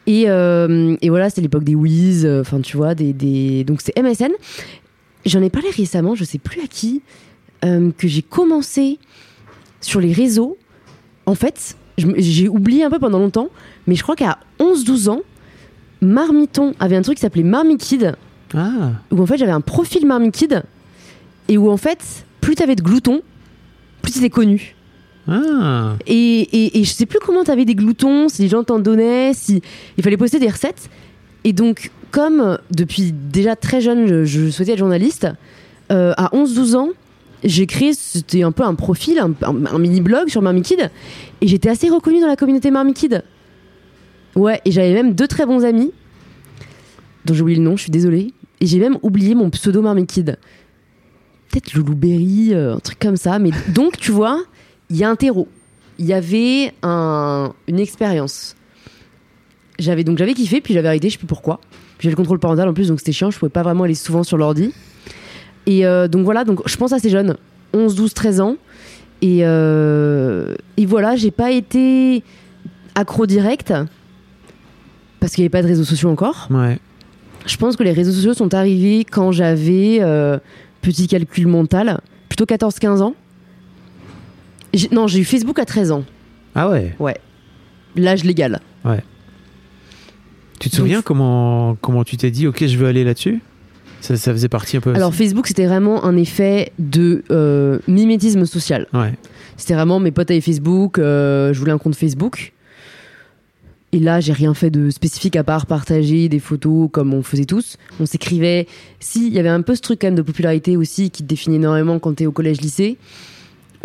Et, euh, et voilà, c'était l'époque des Wiz. euh, Enfin, tu vois, des, des... donc c'est MSN. J'en ai parlé récemment, je sais plus à qui, euh, que j'ai commencé sur les réseaux. En fait, j'ai oublié un peu pendant longtemps, mais je crois qu'à 11-12 ans, Marmiton avait un truc qui s'appelait Marmikid, Ah, où en fait j'avais un profil Marmikid, et où en fait, plus t'avais de gloutons, plus t'étais connu. ah. Et, et, et je sais plus comment t'avais des gloutons, si les gens t'en donnaient, si il fallait poster des recettes. Et donc, comme depuis déjà très jeune, je, je souhaitais être journaliste, euh, à 11-12 ans, j'ai créé, c'était un peu un profil, un, un- un mini-blog sur Marmikid, et j'étais assez reconnue dans la communauté Marmikid. Ouais, et j'avais même deux très bons amis, dont j'ai oublié le nom, je suis désolée, et j'ai même oublié mon pseudo Marmikid. Peut-être Loulou Berry, euh, un truc comme ça, mais *laughs* donc, tu vois, il y a un terreau. Il y avait un- une expérience. J'avais donc j'avais kiffé, puis j'avais arrêté, je sais plus pourquoi. J'ai le contrôle parental en plus, donc c'était chiant, je pouvais pas vraiment aller souvent sur l'ordi. Et euh, donc voilà, donc je pense assez jeune, 11, 12, 13 ans. Et, euh, et voilà, j'ai pas été accro direct, parce qu'il n'y avait pas de réseaux sociaux encore. Ouais. Je pense que les réseaux sociaux sont arrivés quand j'avais, euh, petit calcul mental, plutôt 14-15 ans. Non, j'ai eu Facebook à 13 ans. Ah ouais. L'âge légal. Tu te Donc- souviens comment, comment tu t'es dit, ok, je veux aller là-dessus? Ça, ça faisait partie un peu. Alors Facebook, c'était vraiment un effet de euh, mimétisme social. Ouais. C'était vraiment mes potes avaient Facebook, euh, je voulais un compte Facebook. Et là, j'ai rien fait de spécifique à part partager des photos comme on faisait tous. On s'écrivait. Si, il y avait un peu ce truc quand même de popularité aussi qui te définit énormément quand t'es au collège-lycée,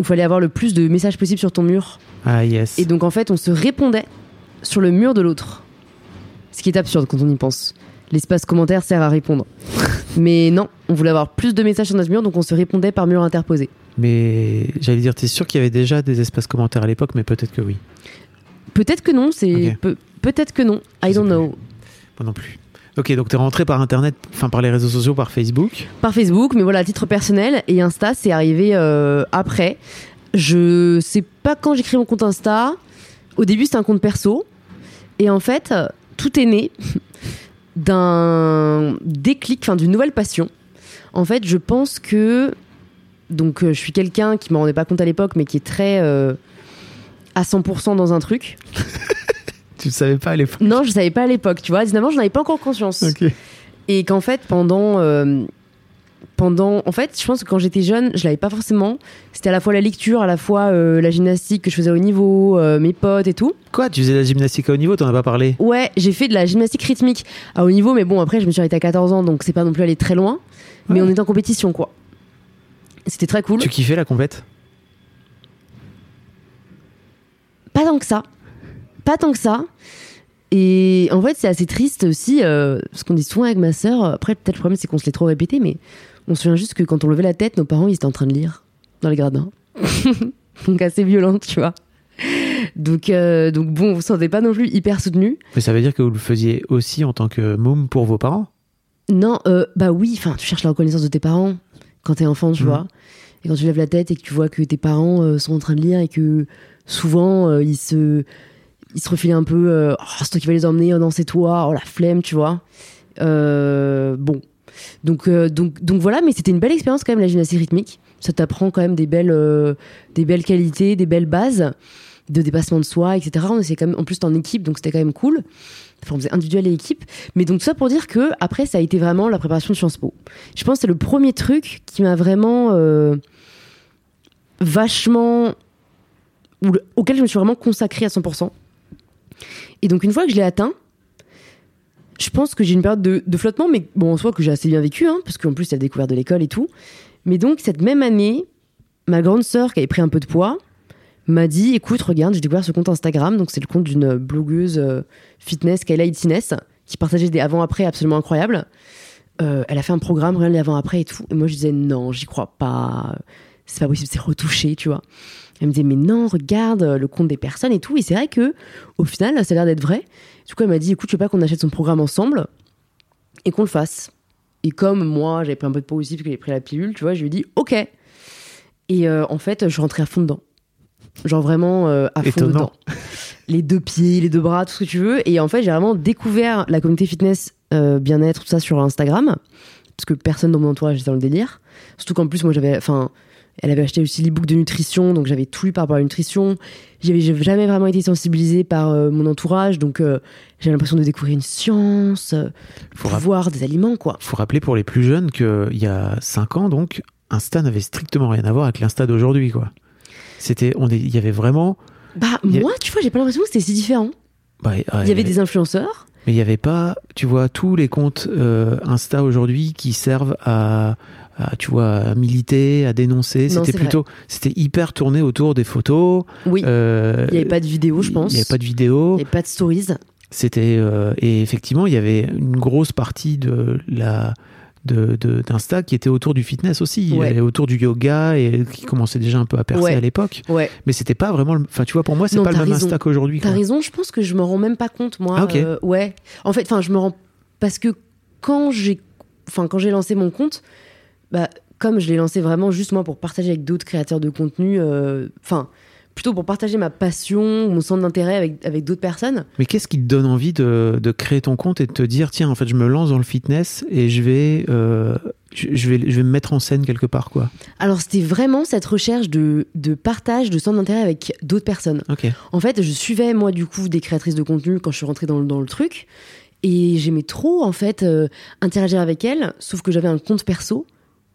où il fallait avoir le plus de messages possible sur ton mur. Ah yes. Et donc en fait, on se répondait sur le mur de l'autre. Ce qui est absurde quand on y pense. L'espace commentaire sert à répondre. *laughs* Mais non, on voulait avoir plus de messages sur notre mur, donc on se répondait par mur interposé. Mais j'allais dire, t'es sûr qu'il y avait déjà des espaces commentaires à l'époque, mais peut-être que oui. Peut-être que non, c'est peut-être que non. I don't know. Moi non plus. Ok, donc t'es rentré par Internet, enfin par les réseaux sociaux, par Facebook. Par Facebook, mais voilà, à titre personnel. Et Insta, c'est arrivé euh, après. Je sais pas quand j'ai créé mon compte Insta. Au début, c'était un compte perso. Et en fait, tout est né *laughs* d'un déclic, enfin d'une nouvelle passion. En fait, je pense que donc euh, je suis quelqu'un qui m'en rendait pas compte à l'époque, mais qui est très euh, à 100% dans un truc. *laughs* Tu ne savais pas à l'époque. Non, je savais pas à l'époque, tu vois. Évidemment, j'en avais pas encore conscience. Et qu'en fait, pendant. euh, pendant, en fait, je pense que quand j'étais jeune, je l'avais pas forcément. C'était à la fois la lecture, à la fois euh, la gymnastique que je faisais au niveau, euh, mes potes et tout. Quoi Tu faisais de la gymnastique à haut niveau T'en as pas parlé? Ouais, j'ai fait de la gymnastique rythmique à haut niveau, mais bon, après, je me suis arrêtée à 14 ans, donc c'est pas non plus aller très loin. Mais Ouais. on était en compétition, quoi. C'était très cool. Tu kiffais la compète? Pas tant que ça. Pas tant que ça. Et en fait, c'est assez triste aussi, euh, ce qu'on dit souvent avec ma sœur. Après, peut-être le problème, c'est qu'on se l'est trop répété, mais on se souvient juste que quand on levait la tête, nos parents, ils étaient en train de lire dans les gradins. *laughs* donc assez violent, tu vois. Donc, euh, donc bon, vous vous sentez pas non plus hyper soutenu. Mais ça veut dire que vous le faisiez aussi en tant que môme pour vos parents? Non, euh, bah oui, enfin, tu cherches la reconnaissance de tes parents quand t'es enfant, tu Mhm. vois. Et quand tu lèves la tête et que tu vois que tes parents sont en train de lire et que souvent euh, ils se ils se refilaient un peu euh, oh, c'est toi qui vas les emmener, oh non, c'est toi, oh la flemme, tu vois. Euh, bon. Donc, donc, donc voilà, mais c'était une belle expérience quand même, la gymnastique rythmique. Ça t'apprend quand même des belles, des belles qualités, des belles bases de dépassement de soi, etc. On quand en plus, en équipe, donc c'était quand même cool. Enfin, on faisait individuel et équipe. Mais donc, ça pour dire que après, ça a été vraiment la préparation de Sciences Po. Je pense que c'est le premier truc qui m'a vraiment vachement. Auquel je me suis vraiment consacrée à 100%. Et donc, une fois que je l'ai atteint, je pense que j'ai une période de, flottement, mais bon, en soi, que j'ai assez bien vécu, hein, parce qu'en plus, a la découverte de l'école et tout. Mais donc, cette même année, ma grande sœur, qui avait pris un peu de poids, m'a dit écoute, regarde, j'ai découvert ce compte Instagram. Donc, c'est le compte d'une blogueuse euh, fitness, Kayla Itines, qui partageait des avant-après absolument incroyables. Euh, elle a fait un programme, rien les avant-après et tout. Et moi, je disais non, j'y crois pas. C'est pas possible, c'est retouché, tu vois. Elle me disait mais non, regarde euh, le compte des personnes et tout. Et c'est vrai que au final, ça a l'air d'être vrai. Du coup, elle m'a dit écoute, tu veux pas qu'on achète son programme ensemble et qu'on le fasse. Et comme moi, j'avais pris un peu de poids aussi, parce que j'ai pris la pilule, tu vois, je lui ai dit ok. Et euh, en fait, je rentrée à fond dedans. Genre vraiment euh, à fond Étonnant. dedans. Les deux pieds, les deux bras, tout ce que tu veux. Et en fait, j'ai vraiment découvert la communauté fitness, euh, bien-être, tout ça sur Instagram. Parce que personne dans mon entourage était dans le délire. Surtout qu'en plus, moi, j'avais. Enfin, elle avait acheté aussi l'e-book de nutrition, donc j'avais tout lu par rapport à la nutrition. J'avais jamais vraiment été sensibilisée par euh, mon entourage, donc euh, j'avais l'impression de découvrir une science, euh, pouvoir des aliments, quoi. faut rappeler pour les plus jeunes qu'il y a 5 ans, donc, Insta n'avait strictement rien à voir avec l'Insta d'aujourd'hui, quoi. C'était, on il y avait vraiment. Bah, a- moi, tu vois, j'ai pas l'impression que c'était si différent. bah, Il y avait des influenceurs. Mais il n'y avait pas, tu vois, tous les comptes euh, Insta aujourd'hui qui servent à, à, tu vois, à militer, à dénoncer. Non, C'était plutôt, c'était hyper tourné autour des photos. Oui. Euh, Il n'y avait pas de vidéo, je pense. Il n'y avait pas de Il vidéo. n'y avait pas de stories. C'était euh, et effectivement, il y avait une grosse partie de la de de- d'Insta qui était autour du fitness aussi, Ouais. et autour du yoga et qui commençait déjà un peu à percer Ouais. à l'époque. Ouais. Mais c'était pas vraiment. Enfin, tu vois, pour moi, c'est pas le même raison. Insta qu'aujourd'hui. T'as raison, je pense que je me rends même pas compte, moi. Ah. Euh, ouais. En fait, enfin, je me rends. Parce que quand j'ai enfin, quand j'ai lancé mon compte, bah, comme je l'ai lancé vraiment juste moi pour partager avec d'autres créateurs de contenu, euh, enfin, plutôt pour partager ma passion, mon centre d'intérêt avec, avec d'autres personnes. Mais qu'est-ce qui te donne envie de, de créer ton compte et de te dire tiens en fait je me lance dans le fitness et je vais euh, je, je vais je vais me mettre en scène quelque part quoi? Alors, c'était vraiment cette recherche de, de partage, de centre d'intérêt avec d'autres personnes. Ok. En fait, je suivais moi du coup des créatrices de contenu quand je suis rentrée dans, le- dans le truc et j'aimais trop en fait euh, interagir avec elles, sauf que j'avais un compte perso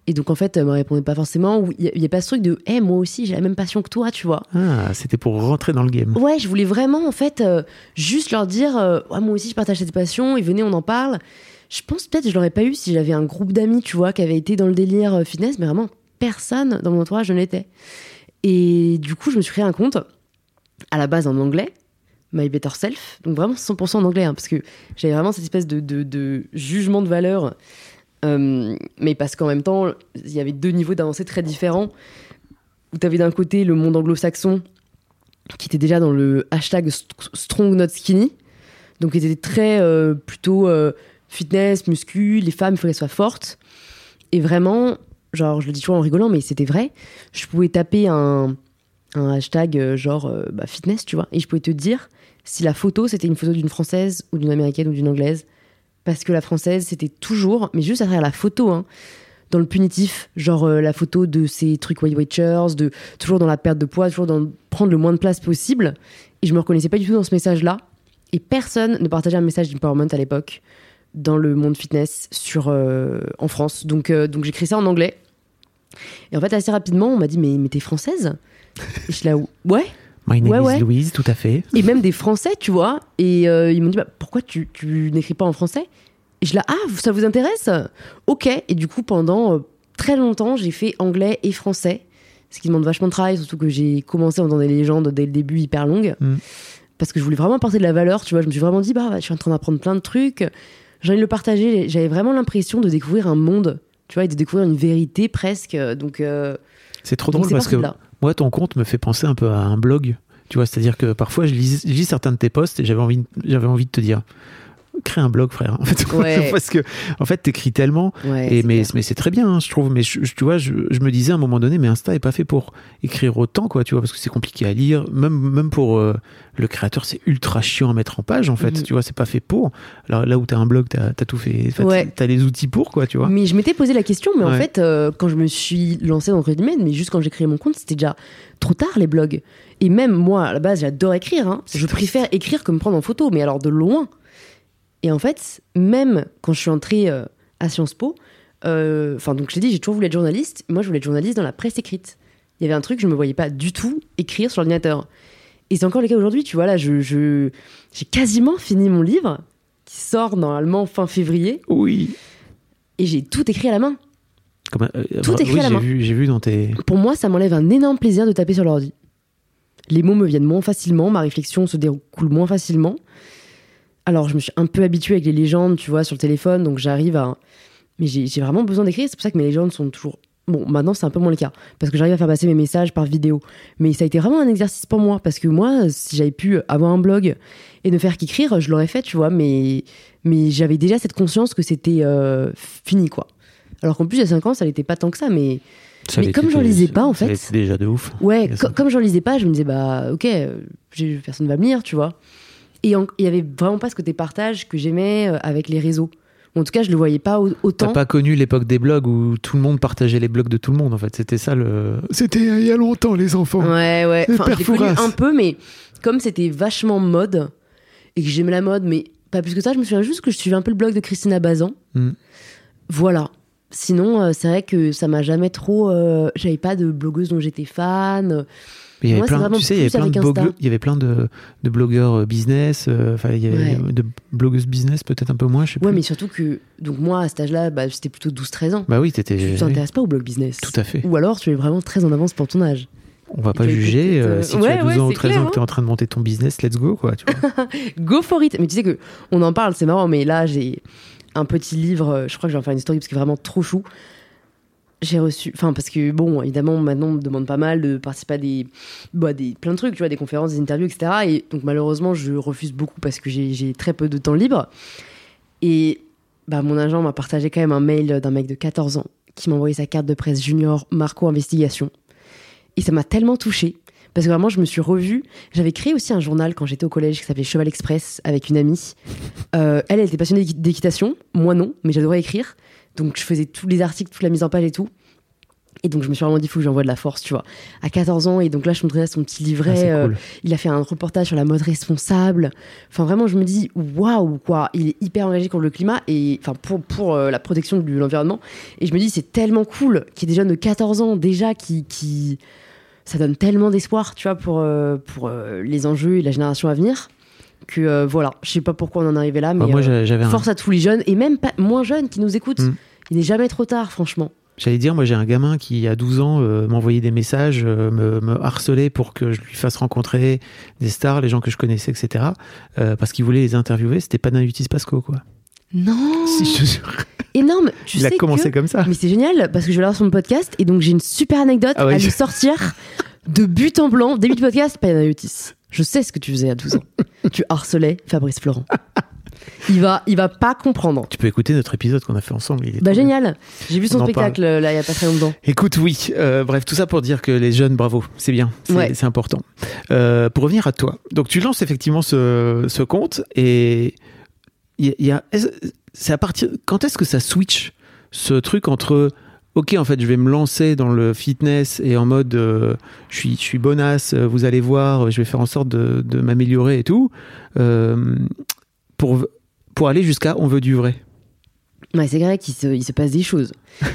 et donc en fait elle me répondait pas forcément il y, a- pas ce truc de hey, moi aussi j'ai la même passion que toi, tu vois. Ah c'était pour rentrer dans le game. Ouais, je voulais vraiment en fait euh, juste leur dire euh, Ouais, moi aussi je partage cette passion et venez on en parle. Je pense peut-être que je l'aurais pas eu si j'avais un groupe d'amis, tu vois, qui avait été dans le délire euh, fitness, mais vraiment personne dans mon entourage ne l'était. Et du coup, je me suis créé un compte à la base en anglais, My Better Self, donc vraiment 100% en anglais, hein, parce que j'avais vraiment cette espèce de, de- de jugement de valeur, euh, mais parce qu'en même temps, il y avait deux niveaux d'avancée très différents, où tu avais d'un côté le monde anglo-saxon, qui était déjà dans le hashtag st- Strong Not Skinny, donc qui était très euh, plutôt euh, fitness, muscu, les femmes, il faut qu'elles soient fortes, et vraiment, genre, je le dis toujours en rigolant, mais c'était vrai, je pouvais taper un, hashtag genre bah, fitness, tu vois, et je pouvais te dire si la photo c'était une photo d'une française ou d'une américaine ou d'une anglaise. Parce que la française c'était toujours, mais juste à travers la photo, hein, dans le punitif, genre euh, la photo de ces trucs Weight Watchers, de toujours dans la perte de poids, toujours dans prendre le moins de place possible. Et je me reconnaissais pas du tout dans ce message-là. Et personne ne partageait un message d'empowerment à l'époque dans le monde fitness sur, euh, en France. Donc, euh, donc créé ça en anglais. Et en fait, assez rapidement, on m'a dit Mais, mais t'es française? Et je suis là, ouais. My name Ouais, is ouais. Louise, tout à fait. Et même des Français, tu vois. Et euh, ils m'ont dit bah, Pourquoi tu, tu n'écris pas en français? Et je là, ah, ça vous intéresse? Ok. Et du coup, pendant euh, très longtemps, j'ai fait anglais et français. Ce qui demande vachement de travail, surtout que j'ai commencé en faisant des légendes dès le début hyper longues. Mm. parce que je voulais vraiment apporter de la valeur, tu vois. Je me suis vraiment dit, bah, je suis en train d'apprendre plein de trucs. J'ai envie de le partager. J'avais vraiment l'impression de découvrir un monde, tu vois, et de découvrir une vérité presque. Donc, euh, C'est trop donc drôle c'est parce que. Moi, ton compte me fait penser un peu à un blog. Tu vois, c'est-à-dire que parfois, je lis, certains de tes posts et j'avais envie, j'avais envie de te dire, crée un blog, frère. En fait, *laughs* Ouais. parce que, en fait, t'écris tellement. Ouais, et mais, c'est très bien, hein, je trouve. Mais je- tu vois, je, je me disais à un moment donné, mais Insta est pas fait pour écrire autant, quoi, tu vois, parce que c'est compliqué à lire. Même, même pour euh, le créateur, c'est ultra chiant à mettre en page, en fait. Mhm. Tu vois, c'est pas fait pour. Alors là où t'as un blog, t'as as tout fait. Ouais. T'as les outils pour, quoi, tu vois. Mais je m'étais posé la question, mais en fait, euh, quand je me suis lancée dans le mais juste quand j'ai créé mon compte, c'était déjà trop tard les blogs. Et même moi, à la base, j'adore écrire. hein. Je préfère écrire que me prendre en photo, mais alors de loin. Et en fait, même quand je suis entrée euh, à Sciences Po, euh, enfin, donc je t'ai dit, j'ai toujours voulu être journaliste. Moi, je voulais être journaliste dans la presse écrite. Il y avait un truc, je me voyais pas du tout écrire sur l'ordinateur. Et c'est encore le cas aujourd'hui, tu vois, là, je, j'ai quasiment fini mon livre, qui sort normalement fin février, Oui. et j'ai tout écrit à la main. Comme, euh, Tout écrit à la main. vu, j'ai vu dans tes. Pour moi, ça m'enlève un énorme plaisir de taper sur l'ordi. Les mots me viennent moins facilement, ma réflexion se déroule moins facilement. Alors, je me suis un peu habituée avec les légendes, tu vois, sur le téléphone, donc j'arrive à. Mais j'ai vraiment besoin d'écrire, c'est pour ça que mes légendes sont toujours. Bon, maintenant, c'est un peu moins le cas, parce que j'arrive à faire passer mes messages par vidéo. Mais ça a été vraiment un exercice pour moi, parce que moi, si j'avais pu avoir un blog et ne faire qu'écrire, je l'aurais fait, tu vois, mais, mais j'avais déjà cette conscience que c'était euh, fini, quoi. Alors qu'en plus, il y a 5 ans, ça n'était pas tant que ça, mais. Ça Mais comme j'en lisais pas, en ça fait. l'était déjà de ouf. Ouais, co- ça. comme j'en lisais pas, je me disais, bah, ok, personne va me lire, tu vois. Et il y avait vraiment pas ce côté partage que j'aimais euh, avec les réseaux. En tout cas, je le voyais pas au- T'as autant. pas connu l'époque des blogs où tout le monde partageait les blogs de tout le monde, en fait. C'était ça le. C'était il y a longtemps, les enfants. Ouais, ouais. Enfin, j'ai connu un peu, mais comme c'était vachement mode et que j'aimais la mode, mais pas plus que ça, je me souviens juste que je suivais un peu le blog de Christina Bazan. Mm. Voilà. Sinon, euh, c'est vrai que ça m'a jamais trop. euh, J'avais pas de blogueuse dont j'étais fan. Mais il y avait Moi, plein, tu sais, il y avait plein de, blogue- il y avait plein de, de blogueurs euh, business, euh, enfin, il y avait Ouais. de blogueuses business, peut-être un peu moins, je sais Ouais, plus. mais surtout que. Donc, moi, à cet âge-là, bah, c'était plutôt 12-13 ans. Bah oui, t'étais. Tu t'intéresses pas au blog business. Tout à fait. Ou alors tu es vraiment très en avance pour ton âge. On va pas tu as juger. euh, si tu ouais, as 12 ouais, ans ou c'est 13 clair, ans que t'es en train de monter ton business, let's go, quoi. Tu vois. *laughs* Go for it Mais tu sais que on en parle, c'est marrant, mais là j'ai un petit livre, je crois que je vais en faire une story parce que vraiment trop chou. J'ai reçu, enfin parce que bon, évidemment maintenant on me demande pas mal de participer à des, bah, des plein de trucs, tu vois, des conférences, des interviews, etc. Et donc malheureusement je refuse beaucoup parce que j'ai très peu de temps libre. Et bah mon agent m'a partagé quand même un mail d'un mec de 14 ans qui m'a envoyé sa carte de presse junior Marco Investigation. Et ça m'a tellement touchée. Parce que vraiment, je me suis revue. J'avais créé aussi un journal quand j'étais au collège qui s'appelait Cheval Express avec une amie. Euh, elle, elle était passionnée d'équi- d'équitation. Moi, non, mais j'adorais écrire. Donc, je faisais tous les articles, toute la mise en page et tout. Et donc, je me suis vraiment dit, il faut que j'envoie de la force, tu vois. À 14 ans, et donc là, je montrais son petit livret. Ah, euh, il a fait un reportage sur la mode responsable. Enfin, vraiment, je me dis, waouh, quoi. Il est hyper engagé contre le climat et enfin pour, pour euh, la protection de l'environnement. Et je me dis, c'est tellement cool qu'il y ait des jeunes de 14 ans déjà qui. qui... Ça donne tellement d'espoir, tu vois, pour, euh, pour les enjeux et la génération à venir. Que euh, voilà, je sais pas pourquoi on en est arrivé là, mais Bah, moi, euh, un- force à tous les jeunes et même pas, moins jeunes qui nous écoutent. Mm. Il n'est jamais trop tard, franchement. J'allais dire, moi j'ai un gamin qui, à 12 ans, euh, m'envoyait des messages, me, me harcelait pour que je lui fasse rencontrer des stars, les gens que je connaissais, etc. parce qu'il voulait les interviewer. C'était pas Nahutis Pasco, quoi. Non *laughs* Si, je te jure. Énorme Tu Il a commencé que... comme ça. Mais c'est génial parce que je vais l'avoir sur mon podcast et donc j'ai une super anecdote Ah ouais, à lui je- sortir *laughs* de but en blanc. Début de podcast, pas Otis. Je sais ce que tu faisais à 12 ans. *laughs* tu harcelais Fabrice Florent. Il va, il va pas comprendre. Tu peux écouter notre épisode qu'on a fait ensemble. Il est Bah génial. J'ai vu son spectacle là il y a pas très longtemps. Écoute, oui. euh, bref, tout ça pour dire que les jeunes, bravo, c'est bien, c'est Ouais. important. Euh, pour revenir à toi, donc tu lances effectivement ce, ce compte et il y a, y c'est à partir quand est-ce que ça switch ce truc entre ok en fait je vais me lancer dans le fitness et en mode euh, je suis je suis bonasse, euh, vous allez voir, je vais faire en sorte de, de m'améliorer et tout euh, pour pour aller jusqu'à on veut du vrai. Ouais, c'est vrai qu'il se, il se passe des choses. *laughs*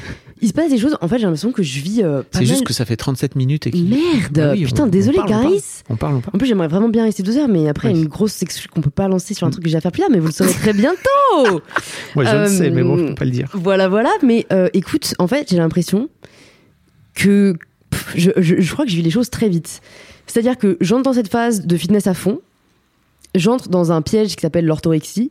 Il se passe des choses. En fait, j'ai l'impression que je vis. euh, C'est juste que ça fait 37 minutes et qu'il Merde Ah oui, Putain, on- désolé, on parle. Caris. on parle on parle. En plus, j'aimerais vraiment bien rester deux heures, mais après, il y a une grosse excuse qu'on peut pas lancer sur un truc que j'ai à faire plus là, mais vous le saurez très bientôt *laughs* Moi, je Euh, le sais, mais bon, je peux pas le dire. Voilà, voilà. Mais euh, écoute, en fait, j'ai l'impression que pff, je, je- je crois que je vis les choses très vite. C'est-à-dire que j'entre dans cette phase de fitness à fond. j'entre dans un piège qui s'appelle l'orthorexie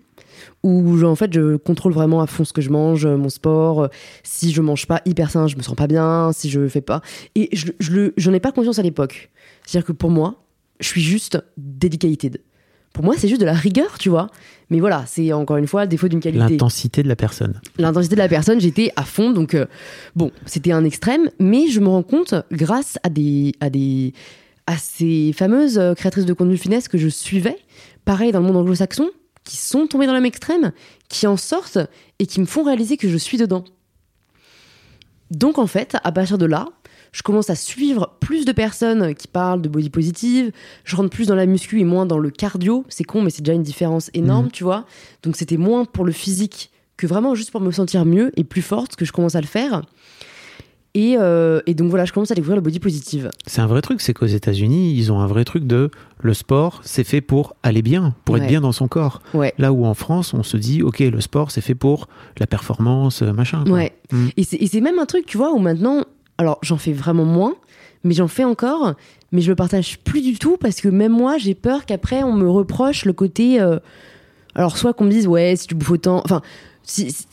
où en fait je contrôle vraiment à fond ce que je mange, mon sport. Si je mange pas hyper sain, je me sens pas bien. Si je fais pas, et je, je j'en ai pas conscience à l'époque. C'est-à-dire que pour moi, je suis juste dedicated. Pour moi, c'est juste de la rigueur, tu vois. Mais voilà, c'est encore une fois le défaut d'une qualité. L'intensité de la personne. L'intensité de la personne, j'étais à fond. Donc, euh, bon, c'était un extrême. Mais je me rends compte, grâce à des, à des, à ces fameuses euh, créatrices de contenu finesse que je suivais, pareil dans le monde anglo-saxon, qui sont tombées dans le même extrême, qui en sortent et qui me font réaliser que je suis dedans. Donc, en fait, à partir de là, je commence à suivre plus de personnes qui parlent de body positive, je rentre plus dans la muscu et moins dans le cardio, c'est con mais c'est déjà une différence énorme, mhm. tu vois. Donc c'était moins pour le physique que vraiment juste pour me sentir mieux et plus forte que je commence à le faire. Et, euh, et, donc voilà, je commence à découvrir le body positive. C'est un vrai truc, c'est qu'aux États-Unis, ils ont un vrai truc de le sport, c'est fait pour aller bien, pour être bien dans son corps. Ouais. Là où en France, on se dit, ok, le sport, c'est fait pour la performance, machin. Ouais. Mm. Et c'est même un truc, tu vois, où maintenant, alors j'en fais vraiment moins, mais j'en fais encore, mais je le partage plus du tout parce que même moi, j'ai peur qu'après on me reproche le côté. Euh, alors soit qu'on me dise ouais, si tu bouffes autant, enfin.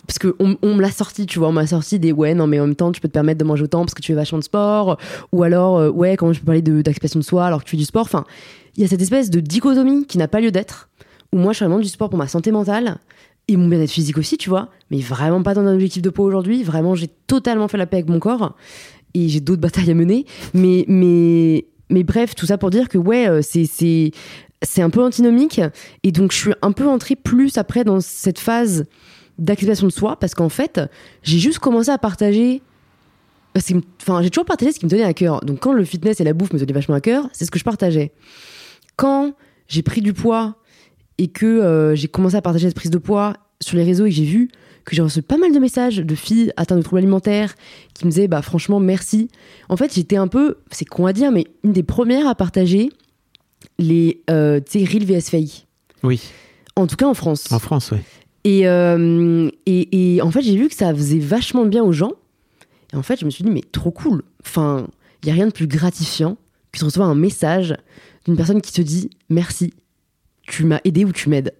Parce que on, me l'a sorti, tu vois, on m'a sorti des ouais, non, mais en même temps, tu peux te permettre de manger autant parce que tu fais vachement de sport, ou alors, euh, ouais, comment je peux parler d'acceptation de, de soi alors que tu fais du sport? Enfin, il y a cette espèce de dichotomie qui n'a pas lieu d'être, où moi, je fais vraiment du sport pour ma santé mentale, et mon bien-être physique aussi, tu vois, mais vraiment pas dans un objectif de poids aujourd'hui. Vraiment, j'ai totalement fait la paix avec mon corps et j'ai d'autres batailles à mener. Mais, mais, mais bref, tout ça pour dire que ouais, euh, c'est, c'est, c'est un peu antinomique. Et donc, je suis un peu entrée plus après dans cette phase d'acceptation de soi parce qu'en fait, j'ai juste commencé à partager. Enfin, j'ai toujours partagé ce qui me tenait à cœur. Donc, quand le fitness et la bouffe me tenaient vachement à cœur, c'est ce que je partageais. Quand j'ai pris du poids et que euh, j'ai commencé à partager cette prise de poids sur les réseaux et que j'ai vu que j'ai reçu pas mal de messages de filles atteintes de troubles alimentaires qui me disaient bah franchement merci. En fait, j'étais un peu, c'est con à dire, mais une des premières à partager les euh, tu sais VS Oui. En tout cas en France. En France, oui. Et, euh, et, en fait, j'ai vu que ça faisait vachement bien aux gens. Et en fait, je me suis dit, mais trop cool. Enfin, il y a rien de plus gratifiant que de recevoir un message d'une personne qui te dit merci, tu m'as aidé ou tu m'aides.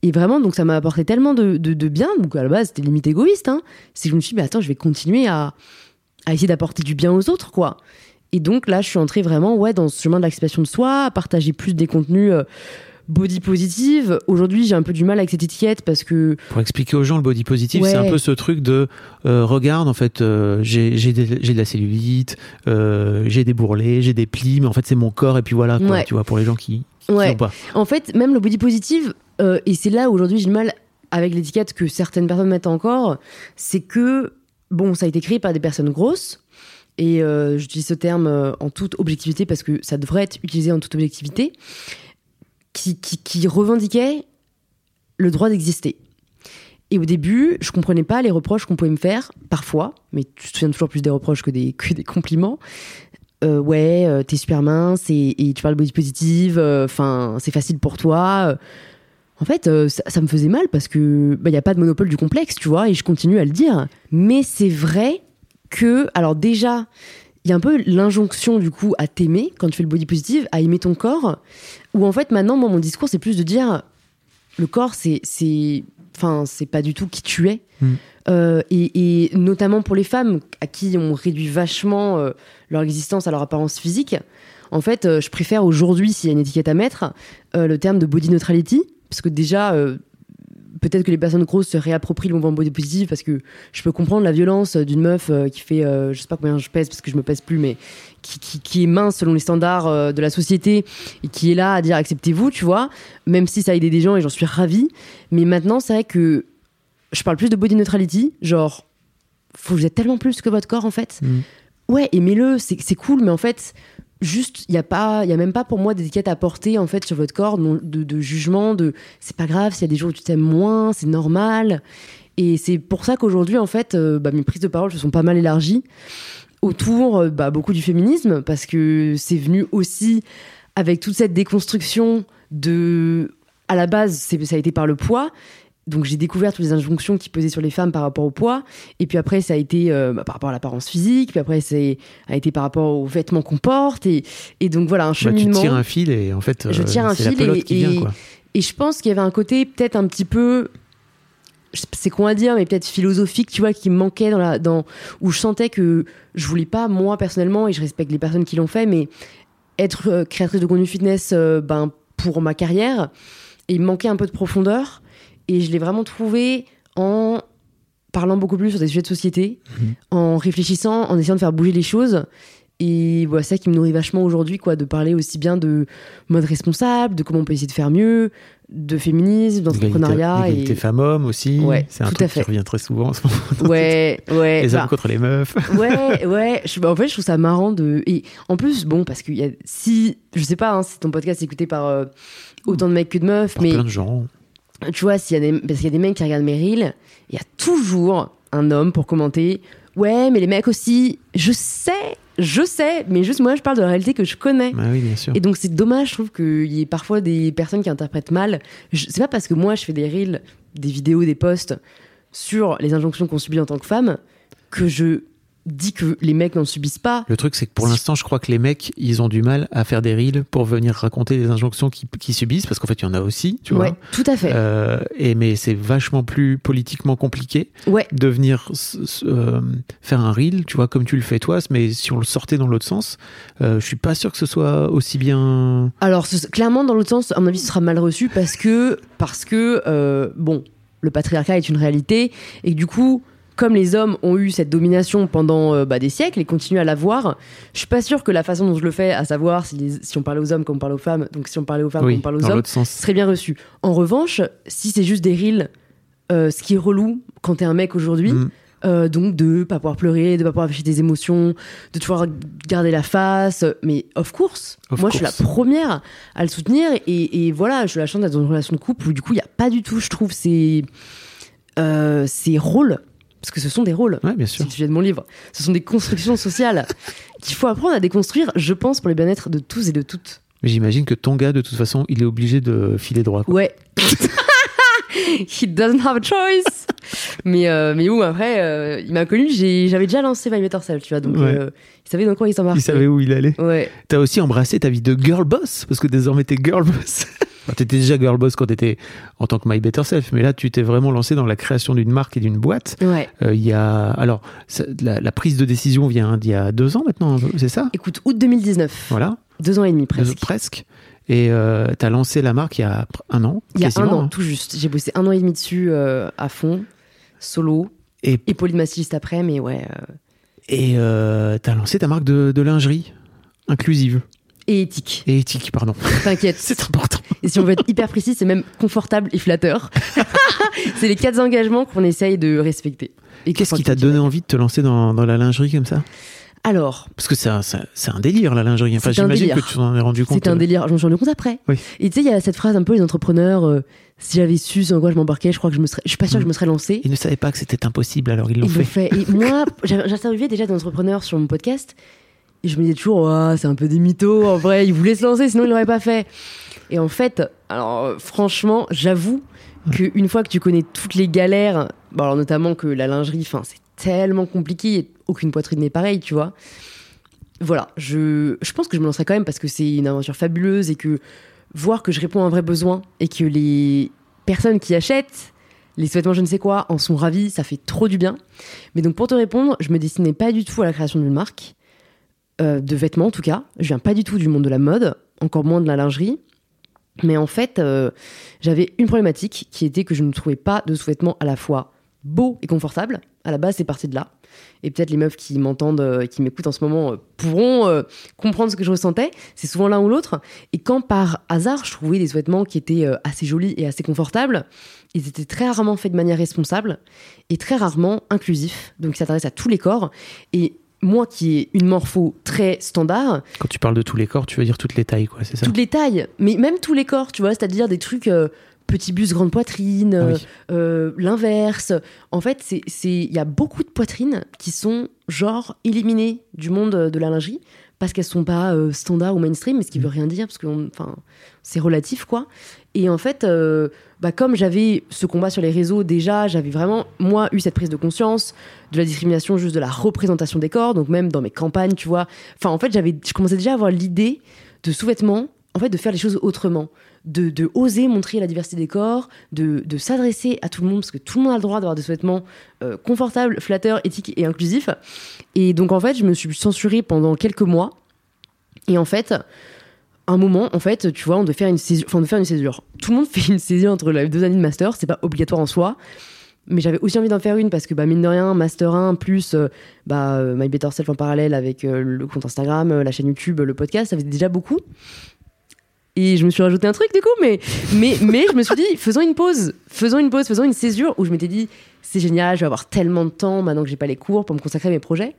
Et vraiment, donc ça m'a apporté tellement de, de, bien. Donc à la base, c'était limite égoïste. Hein. C'est que je me suis dit, mais attends, je vais continuer à, à essayer d'apporter du bien aux autres, quoi. Et donc là, je suis entrée vraiment ouais, dans ce chemin de l'acceptation de soi, à partager plus des contenus. Euh, body positive. Aujourd'hui, j'ai un peu du mal avec cette étiquette parce que. Pour expliquer aux gens, le body positive, c'est un peu ce truc de euh, regarde, en fait, euh, j'ai de la cellulite, j'ai des bourrelets, j'ai des plis, mais en fait, c'est mon corps, et puis voilà, quoi, tu vois, pour les gens qui. Ouais. Pas. En fait, même le body positive, euh, et c'est là aujourd'hui j'ai du mal avec l'étiquette que certaines personnes mettent encore, c'est que, bon, ça a été créé par des personnes grosses, et euh, j'utilise ce terme euh, en toute objectivité parce que ça devrait être utilisé en toute objectivité, qui, revendiquaient le droit d'exister. Et au début, je comprenais pas les reproches qu'on pouvait me faire, parfois, mais tu te souviens toujours plus des reproches que des, *laughs* que des compliments. ouais, t'es super mince et, tu parles body positive, enfin, c'est facile pour toi en fait, euh, ça, me faisait mal parce que il bah, n'y a pas de monopole du complexe, tu vois, et je continue à le dire. Mais c'est vrai que, alors déjà, il y a un peu l'injonction du coup à t'aimer quand tu fais le body positive, à aimer ton corps. Où en fait, maintenant, moi, mon discours, c'est plus de dire le corps, c'est, c'est, enfin, c'est pas du tout qui tu es. Mm. Euh, et, notamment pour les femmes à qui on réduit vachement euh, leur existence à leur apparence physique. En fait, je préfère aujourd'hui, s'il y a une étiquette à mettre, le terme de body neutrality parce que déjà, euh, peut-être que les personnes grosses se réapproprient le mouvement body positive parce que je peux comprendre la violence d'une meuf euh, qui fait, euh, je sais pas combien je pèse parce que je me pèse plus, mais qui, qui, est mince selon les standards de la société et qui est là à dire acceptez-vous, tu vois, même si ça a aidé des gens et j'en suis ravie. Mais maintenant, c'est vrai que je parle plus de body neutrality, genre, faut vous êtes tellement plus que votre corps en fait. Mm. Ouais, aimez-le, c'est cool, mais en fait, juste il y a pas il y a même pas pour moi d'étiquette à porter en fait sur votre corps de, de jugement de c'est pas grave s'il y a des jours où tu t'aimes moins c'est normal. Et c'est pour ça qu'aujourd'hui en fait euh, bah, mes prises de parole se sont pas mal élargies autour euh, bah, beaucoup du féminisme parce que c'est venu aussi avec toute cette déconstruction de à la base ça a été par le poids donc j'ai découvert toutes les injonctions qui pesaient sur les femmes par rapport au poids. Et puis après, ça a été euh, bah, par rapport à l'apparence physique. Puis après, ça a été par rapport aux vêtements qu'on porte. Et, et donc voilà, un Bah, cheminement. tu tires un fil et en fait, Je euh, tire un c'est la fil pelote et- qui vient, et- quoi. Et je pense qu'il y avait un côté peut-être un petit peu, c'est con à dire, mais peut-être philosophique, tu vois, qui me manquait dans la, dans, où je sentais que je voulais pas, moi personnellement, et je respecte les personnes qui l'ont fait, mais être euh, créatrice de contenu fitness, euh, ben, pour ma carrière, et il me manquait un peu de profondeur, et je l'ai vraiment trouvé en parlant beaucoup plus sur des sujets de société, Mhm. en réfléchissant, en essayant de faire bouger les choses. Et voilà, c'est ça qui me nourrit vachement aujourd'hui, quoi, de parler aussi bien de mode responsable, de comment on peut essayer de faire mieux, de féminisme, d'entrepreneuriat. L'égalité Et... femmes-hommes aussi. Ouais, c'est un tout truc à fait. qui revient très souvent en ce moment. *laughs* Ouais, ouais. Les bah, hommes contre les meufs. *laughs* ouais, ouais. Je, bah, en fait, je trouve ça marrant de. Et en plus, bon, parce que y a, si. Je sais pas hein, si ton podcast est écouté par euh, autant de mecs que de meufs, Par mais plein de gens. Tu vois, s'il y a des, parce qu'il y a des mecs qui regardent mes reels, il y a toujours un homme pour commenter. Ouais, mais les mecs aussi. Je sais, je sais, mais juste moi, je parle de la réalité que je connais. Bah oui, bien sûr. Et donc c'est dommage, je trouve qu'il y ait parfois des personnes qui interprètent mal. Je- C'est pas parce que moi je fais des reels, des vidéos, des posts sur les injonctions qu'on subit en tant que femme que je dis que les mecs n'en subissent pas. Le truc, c'est que pour l'instant, je crois que les mecs, ils ont du mal à faire des reels pour venir raconter les injonctions qu'ils qu'ils subissent, parce qu'en fait, il y en a aussi, tu ouais, vois. tout à fait. Euh, et mais c'est vachement plus politiquement compliqué ouais, de venir euh, faire un reel, tu vois, comme tu le fais toi. Mais si on le sortait dans l'autre sens, euh, je suis pas sûr que ce soit aussi bien. alors ce- clairement dans l'autre sens, à mon avis, ce sera mal reçu parce que parce que euh, bon, le patriarcat est une réalité et du coup. Comme les hommes ont eu cette domination pendant euh, bah, des siècles et continuent à l'avoir, je suis pas sûre que la façon dont je le fais, à savoir si, les- si on parlait aux hommes comme on parle aux femmes, donc si on parlait aux femmes oui, comme on parle aux hommes, sens. serait bien reçu. En revanche, si c'est juste des reels, euh, ce qui est relou quand t'es un mec aujourd'hui, Mm. euh, donc de pas pouvoir pleurer, de pas pouvoir afficher des émotions, de toujours garder la face, mais of course, Of moi je suis la première à le soutenir et, et voilà, je suis la chance d'être dans une relation de couple où du coup il y a pas du tout, je trouve, ces, euh, ces rôles. Parce que ce sont des rôles. Ouais, bien C'est sûr. le sujet de mon livre. Ce sont des constructions sociales *laughs* qu'il faut apprendre à déconstruire, je pense, pour le bien-être de tous et de toutes. Mais j'imagine que ton gars, de toute façon, il est obligé de filer droit. quoi. Ouais. *laughs* He doesn't have a choice. mais, euh, mais où après, euh, il m'a connu, j'avais déjà lancé My Better Self, tu vois. Donc, Ouais. euh, il savait dans quoi il s'embarquait. Il savait où il allait. Ouais. T'as aussi embrassé ta vie de girl boss, parce que désormais t'es girl boss. *laughs* Enfin, T'étais déjà girl boss quand t'étais en tant que My Better Self, mais là tu t'es vraiment lancé dans la création d'une marque et d'une boîte. Ouais. Euh, Il y a alors ça- la, la prise de décision vient d'il y a deux ans maintenant, c'est ça? Écoute, août 2019. Voilà, Deux ans et demi Deux- presque. presque. Et euh, t'as lancé la marque il y a un an. Il y a un an, hein. tout juste. J'ai bossé un an et demi dessus euh, à fond, solo. Et, Et polymastiste après, mais ouais. euh, et euh, t'as lancé ta marque de, de lingerie inclusive Et éthique. et éthique, pardon. T'inquiète. *laughs* C'est important. Et si on veut être hyper précis, c'est même confortable et flatteur. *laughs* c'est les quatre engagements qu'on essaye de respecter. Et Qu'est-ce qui t'a donné envie de te lancer dans, dans la lingerie comme ça? Alors, Parce que c'est un, délire la lingerie. Enfin, j'imagine que tu t'en es rendu compte. C'est un délire. Je m'en suis rendu compte après. Oui. Et tu sais, il y a cette phrase un peu les entrepreneurs. euh, si j'avais su sur quoi je m'embarquais, je crois que je me serais. Je suis pas sûre que je me serais lancée. Ils ne savaient pas que c'était impossible, alors ils l'ont fait. fait. Et *laughs* moi, j'interviewais déjà des entrepreneurs sur mon podcast. Et je me disais toujours, c'est un peu des mythos. En vrai, ils voulaient se lancer, sinon ils l'auraient pas fait. Et en fait, alors franchement, j'avoue qu'une fois que tu connais toutes les galères, alors notamment que la lingerie, enfin, c'est tellement compliqué. Aucune poitrine n'est pareille, tu vois. Voilà, je, je pense que je me lancerai quand même parce que c'est une aventure fabuleuse et que voir que je réponds à un vrai besoin et que les personnes qui achètent les sous-vêtements je ne sais quoi en sont ravis, ça fait trop du bien. Mais donc pour te répondre, je me destinais pas du tout à la création d'une marque, euh, de vêtements en tout cas. Je viens pas du tout du monde de la mode, encore moins de la lingerie. Mais en fait, euh, j'avais une problématique qui était que je ne trouvais pas de sous-vêtements à la fois beaux et confortables. À la base, c'est parti de là. Et peut-être les meufs qui m'entendent, euh, qui m'écoutent en ce moment, euh, pourront euh, comprendre ce que je ressentais. C'est souvent l'un ou l'autre. Et quand par hasard, je trouvais des sous-vêtements qui étaient assez jolis et assez confortables, ils étaient très rarement faits de manière responsable et très rarement inclusifs. Donc, ils s'adressent à tous les corps. Et moi, qui ai une morpho très standard, Quand tu parles de tous les corps, tu veux dire toutes les tailles, quoi, c'est ça? Toutes les tailles, mais même tous les corps, tu vois, c'est-à-dire des trucs euh, petit bus, grande poitrine, Ah euh, oui. euh, l'inverse. En fait, c'est c'est- il y a beaucoup de poitrines qui sont genre éliminées du monde de la lingerie parce qu'elles sont pas euh, standard ou mainstream, mais ce qui veut rien dire parce que enfin c'est relatif quoi. Et en fait, euh, bah, comme j'avais ce combat sur les réseaux déjà, j'avais vraiment, moi, eu cette prise de conscience de la discrimination, juste de la représentation des corps, donc même dans mes campagnes, tu vois. Enfin, en fait, j'avais, je commençais déjà à avoir l'idée de sous-vêtements, en fait, de faire les choses autrement. De, de oser montrer la diversité des corps, de, de s'adresser à tout le monde, parce que tout le monde a le droit d'avoir des sous-vêtements euh, confortables, flatteurs, éthiques et inclusifs. Et donc, en fait, je me suis censurée pendant quelques mois. Et en fait, un moment, en fait, tu vois, on devait faire une césure. Enfin, on faire une césure. Tout le monde *laughs* fait une césure entre les deux années de master, c'est pas obligatoire en soi. Mais j'avais aussi envie d'en faire une parce que, bah, mine de rien, Master 1 plus euh, bah, euh, My Better Self en parallèle avec le compte Instagram, la chaîne YouTube, le podcast, ça faisait déjà beaucoup. Et je me suis rajouté un truc du coup, mais, mais, mais je me suis dit, faisons une pause, faisons une pause, faisons une césure où je m'étais dit, c'est génial, je vais avoir tellement de temps maintenant que j'ai pas les cours pour me consacrer à mes projets.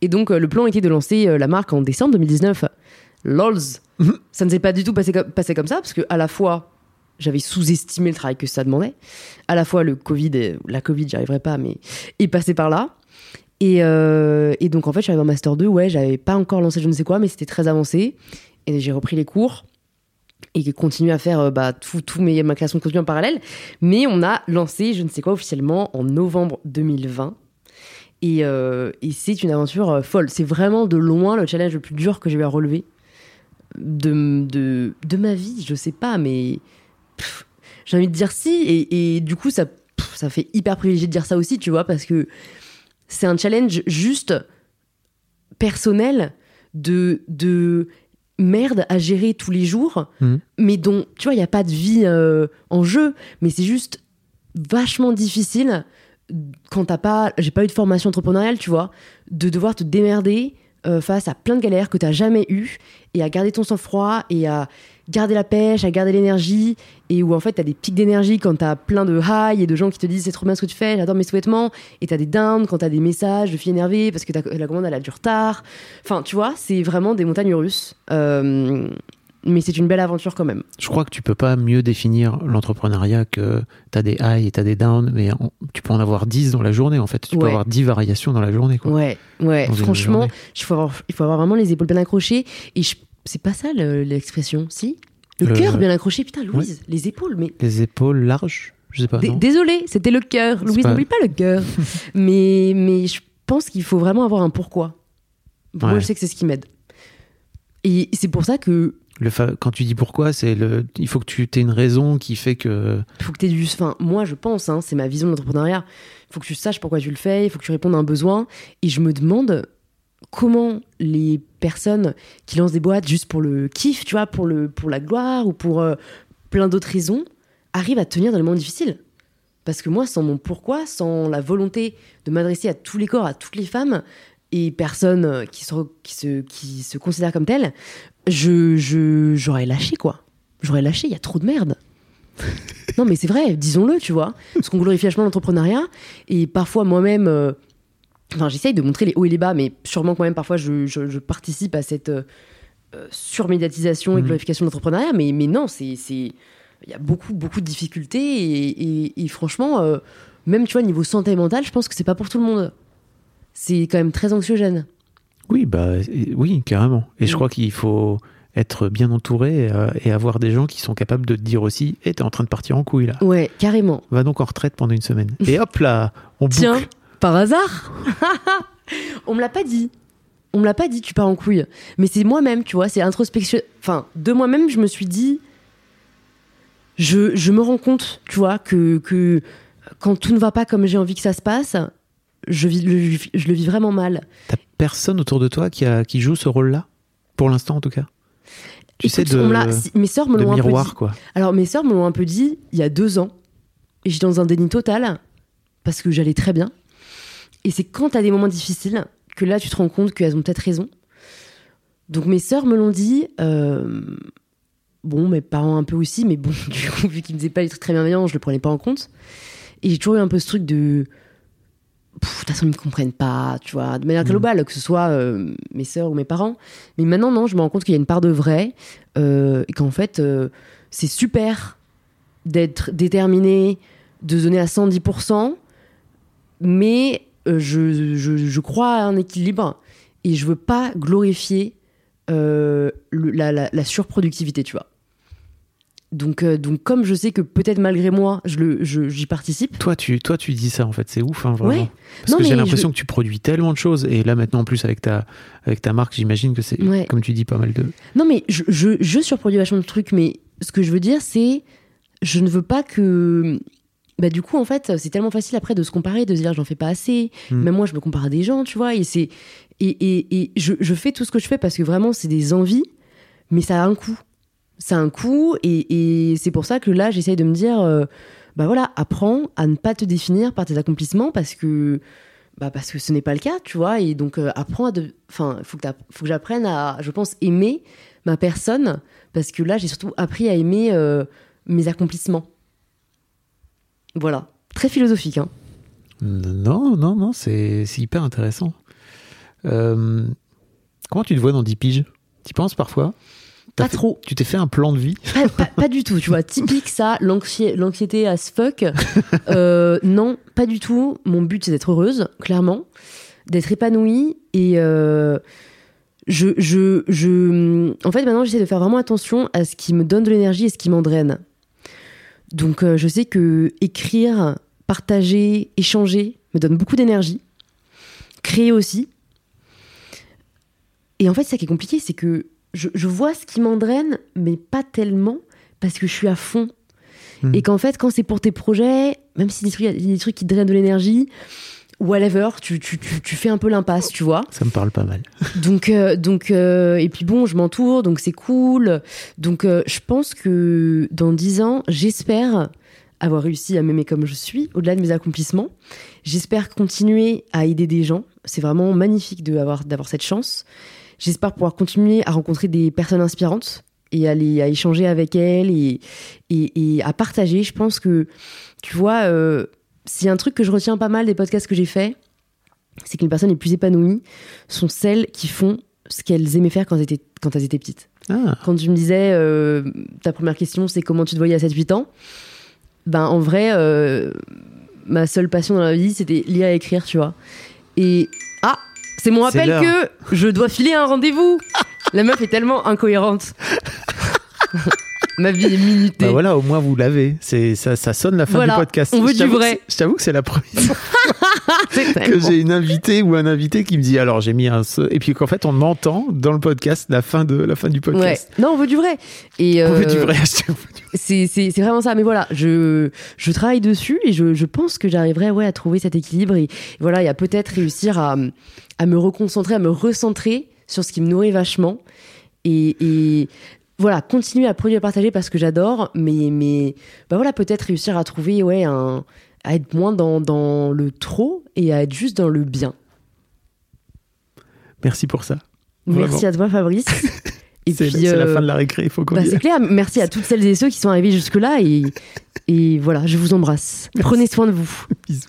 Et donc, euh, le plan était de lancer euh, la marque en décembre 2019. LOLs. ça ne s'est pas du tout passé, co- passé comme ça, parce que à la fois, j'avais sous-estimé le travail que ça demandait. À la fois, le Covid, et- la Covid, j'y arriverai pas, mais est passé par là. Et, euh, et donc, en fait, arrivée en Master 2, ouais, j'avais pas encore lancé je ne sais quoi, mais c'était très avancé. Et j'ai repris les cours et continué à faire euh, bah, tout, tout mes, ma création de contenu en parallèle. Mais on a lancé je ne sais quoi officiellement en novembre 2020. Et, euh, et c'est une aventure euh, folle. C'est vraiment de loin le challenge le plus dur que j'ai eu à relever de, de, de ma vie. Je sais pas, mais j'ai envie de dire si. Et, et du coup, ça, ça fait hyper privilégié de dire ça aussi, tu vois, parce que c'est un challenge juste personnel de, de merde à gérer tous les jours, Mhm. mais dont, tu vois, il n'y a pas de vie euh, en jeu, mais c'est juste vachement difficile quand t'as pas, j'ai pas eu de formation entrepreneuriale, tu vois, de devoir te démerder euh, face à plein de galères que t'as jamais eues et à garder ton sang-froid et à garder la pêche, à garder l'énergie et où en fait t'as des pics d'énergie quand t'as plein de high et de gens qui te disent c'est trop bien ce que tu fais, j'adore mes sous-vêtements et t'as des downs quand t'as des messages de filles énervées parce que la commande elle a du retard. Enfin, tu vois, c'est vraiment des montagnes russes. Euh, mais c'est une belle aventure quand même. Je crois que tu peux pas mieux définir l'entrepreneuriat que tu as des highs et tu as des downs, mais tu peux en avoir 10 dans la journée en fait. Tu peux avoir 10 variations dans la journée. Quoi. Ouais, ouais. Franchement, il faut, avoir, il faut avoir vraiment les épaules bien accrochées. Et je- c'est pas ça le- l'expression, si? Le Euh, cœur bien accroché. Putain, Louise, les épaules, mais. Les épaules larges, je sais pas. Non? Désolée, c'était le cœur. Louise, pas- n'oublie pas le cœur. *laughs* mais, mais je pense qu'il faut vraiment avoir un pourquoi. Moi, Ouais. je sais que c'est ce qui m'aide. Et c'est pour ça que Le fa- Quand tu dis pourquoi, c'est le. Il faut que tu aies une raison qui fait que. faut que tu aies du. Enfin, moi, je pense, hein, c'est ma vision de l'entrepreneuriat. Il faut que tu saches pourquoi tu le fais, il faut que tu répondes à un besoin. Et je me demande comment les personnes qui lancent des boîtes juste pour le kiff, tu vois, pour, le, pour la gloire ou pour euh, plein d'autres raisons, arrivent à tenir dans les moments difficiles. Parce que moi, sans mon pourquoi, sans la volonté de m'adresser à tous les corps, à toutes les femmes et personnes qui se, qui se, qui se considèrent comme telles, je, je, j'aurais lâché, quoi. J'aurais lâché, il y a trop de merde. *laughs* Non, mais c'est vrai, disons-le, tu vois. Parce qu'on glorifie vachement l'entrepreneuriat. Et parfois, moi-même, euh, enfin, j'essaye de montrer les hauts et les bas, mais sûrement que moi-même, parfois, je, je- je participe à cette euh, euh, surmédiatisation et Mhm. glorification de l'entrepreneuriat. Mais, mais non, c'est. Il y a beaucoup, beaucoup de difficultés. Et, et- et franchement, euh, même, tu vois, niveau santé mentale, je pense que c'est pas pour tout le monde. C'est quand même très anxiogène. Oui, bah, et- oui, carrément. Et je Mm. crois qu'il faut être bien entouré euh, et avoir des gens qui sont capables de te dire aussi Eh, t'es en train de partir en couille là. Ouais, carrément. Va donc en retraite pendant une semaine. Et hop là, on boucle. Tiens, par hasard *laughs* On me l'a pas dit. On me l'a pas dit, tu pars en couille. Mais c'est moi-même, tu vois, c'est introspection. Enfin, de moi-même, je me suis dit. Je, je me rends compte, tu vois, que, que quand tout ne va pas comme j'ai envie que ça se passe, je, vis, le- je le vis vraiment mal. T'as personne autour de toi qui, a, qui joue ce rôle-là? Pour l'instant en tout cas? Tu sais, de, mes sœurs me de l'ont un peu dit. quoi. Alors, mes sœurs me l'ont un peu dit il y a deux ans. Et j'étais dans un déni total parce que j'allais très bien. Et c'est quand t'as des moments difficiles que là, tu te rends compte qu'elles ont peut-être raison. Donc, mes sœurs me l'ont dit. euh, bon, mes parents un peu aussi, mais bon, *laughs* du coup, vu qu'ils me disaient pas des trucs très bienveillants, je le prenais pas en compte. Et j'ai toujours eu un peu ce truc de. De toute façon, ils me comprennent pas, tu vois, de manière Mhm. globale, que ce soit euh, mes sœurs ou mes parents. Mais maintenant, non, je me rends compte qu'il y a une part de vrai euh, et qu'en fait, c'est super d'être déterminé, de donner à 110%, mais euh, je, je- je crois à un équilibre et je veux pas glorifier euh, le- la, la- la surproductivité, tu vois. Donc, euh, donc comme je sais que peut-être malgré moi, je le, je- j'y participe. Toi, tu, toi, tu dis ça en fait, c'est ouf, hein, vraiment. Ouais. Parce Non, que j'ai l'impression je- que tu produis tellement de choses, et là maintenant en plus avec ta, avec ta marque, j'imagine que c'est, Ouais. comme tu dis, pas mal de. Non, mais je, je, je surproduis vachement de trucs, mais ce que je veux dire, c'est je ne veux pas que. Bah, du coup, en fait, c'est tellement facile après de se comparer, de se dire j'en fais pas assez. Hmm. Même moi, je me compare à des gens, tu vois. Et, c'est, et, et, et je, je fais tout ce que je fais parce que vraiment, c'est des envies, mais ça a un coût. Ça a un coût, et, et c'est pour ça que là, j'essaye de me dire euh, bah voilà, apprends à ne pas te définir par tes accomplissements parce que. Bah parce que ce n'est pas le cas, tu vois, et donc euh, apprends à de... Enfin, faut que, faut que j'apprenne à, je pense, aimer ma personne, parce que là, j'ai surtout appris à aimer euh, mes accomplissements. Voilà. Très philosophique, hein. Non, non, non, c'est, hyper intéressant. Euh, comment tu te vois dans 10 piges? Tu penses parfois? Pas fait- trop. Tu t'es fait un plan de vie? Pas, pas- pas du tout, tu vois. Typique, ça, l'anxi- l'anxiété as fuck. *laughs* Euh, non, pas du tout. Mon but, c'est d'être heureuse, clairement. D'être épanouie. Et euh, je, je, je. En fait, maintenant, j'essaie de faire vraiment attention à ce qui me donne de l'énergie et ce qui m'en draine. Donc, euh, je sais que écrire, partager, échanger me donne beaucoup d'énergie. Créer aussi. Et en fait, ça qui est compliqué, c'est que je, je vois ce qui m'en draine, mais pas tellement, parce que je suis à fond. Hmm. Et qu'en fait, quand c'est pour tes projets, même si des trucs, il y a des trucs qui te drainent de l'énergie, whatever, tu, tu, tu, tu fais un peu l'impasse, tu vois. Ça me parle pas mal. Donc, euh, donc euh, et puis bon, je m'entoure, donc c'est cool. Donc, euh, je pense que dans dix ans, j'espère avoir réussi à m'aimer comme je suis, au-delà de mes accomplissements. J'espère continuer à aider des gens. C'est vraiment magnifique de avoir- d'avoir cette chance. J'espère pouvoir continuer à rencontrer des personnes inspirantes et à, les- à échanger avec elles et, et, et à partager. Je pense que, tu vois, euh, s'il y a un truc que je retiens pas mal des podcasts que j'ai faits, c'est que les personnes les plus épanouies sont celles qui font ce qu'elles aimaient faire quand elles étaient, quand elles étaient petites. Ah, Quand tu me disais, euh, ta première question, c'est comment tu te voyais à 7-8 ans, ben en vrai, euh, ma seule passion dans la vie, c'était lire et écrire, tu vois. Et ah, c'est mon rappel que je dois filer un rendez-vous. La meuf est tellement incohérente. *laughs* Ma vie est minutée. bah voilà, au moins vous l'avez. C'est, ça, ça sonne la fin Voilà, du podcast. on veut du vrai. Je t'avoue que c'est la première fois *laughs* que j'ai une invitée ou un invité qui me dit alors j'ai mis un ce- et puis qu'en fait on entend dans le podcast la fin de la fin du Ouais. podcast. Non, on veut du vrai. Et On veut euh, du vrai. *laughs* c'est vraiment ça. Mais voilà, je, je travaille dessus et je, je pense que j'arriverai ouais, à trouver cet équilibre et voilà, et à peut-être réussir à, à me reconcentrer, à me recentrer sur ce qui me nourrit vachement. Et, et voilà, continuer à produire et partager parce que j'adore, mais, mais bah voilà, peut-être réussir à trouver, ouais, un, à être moins dans, dans le trop et à être juste dans le bien. Merci pour ça. Vraiment. Merci à toi, Fabrice. *laughs* Et C'est puis, c'est la euh, fin de la récré, il faut qu'on Bah, c'est clair. Merci à toutes celles et ceux qui sont arrivés jusque-là. Et, et voilà, je vous embrasse. Prenez soin de vous. *laughs* Bisous.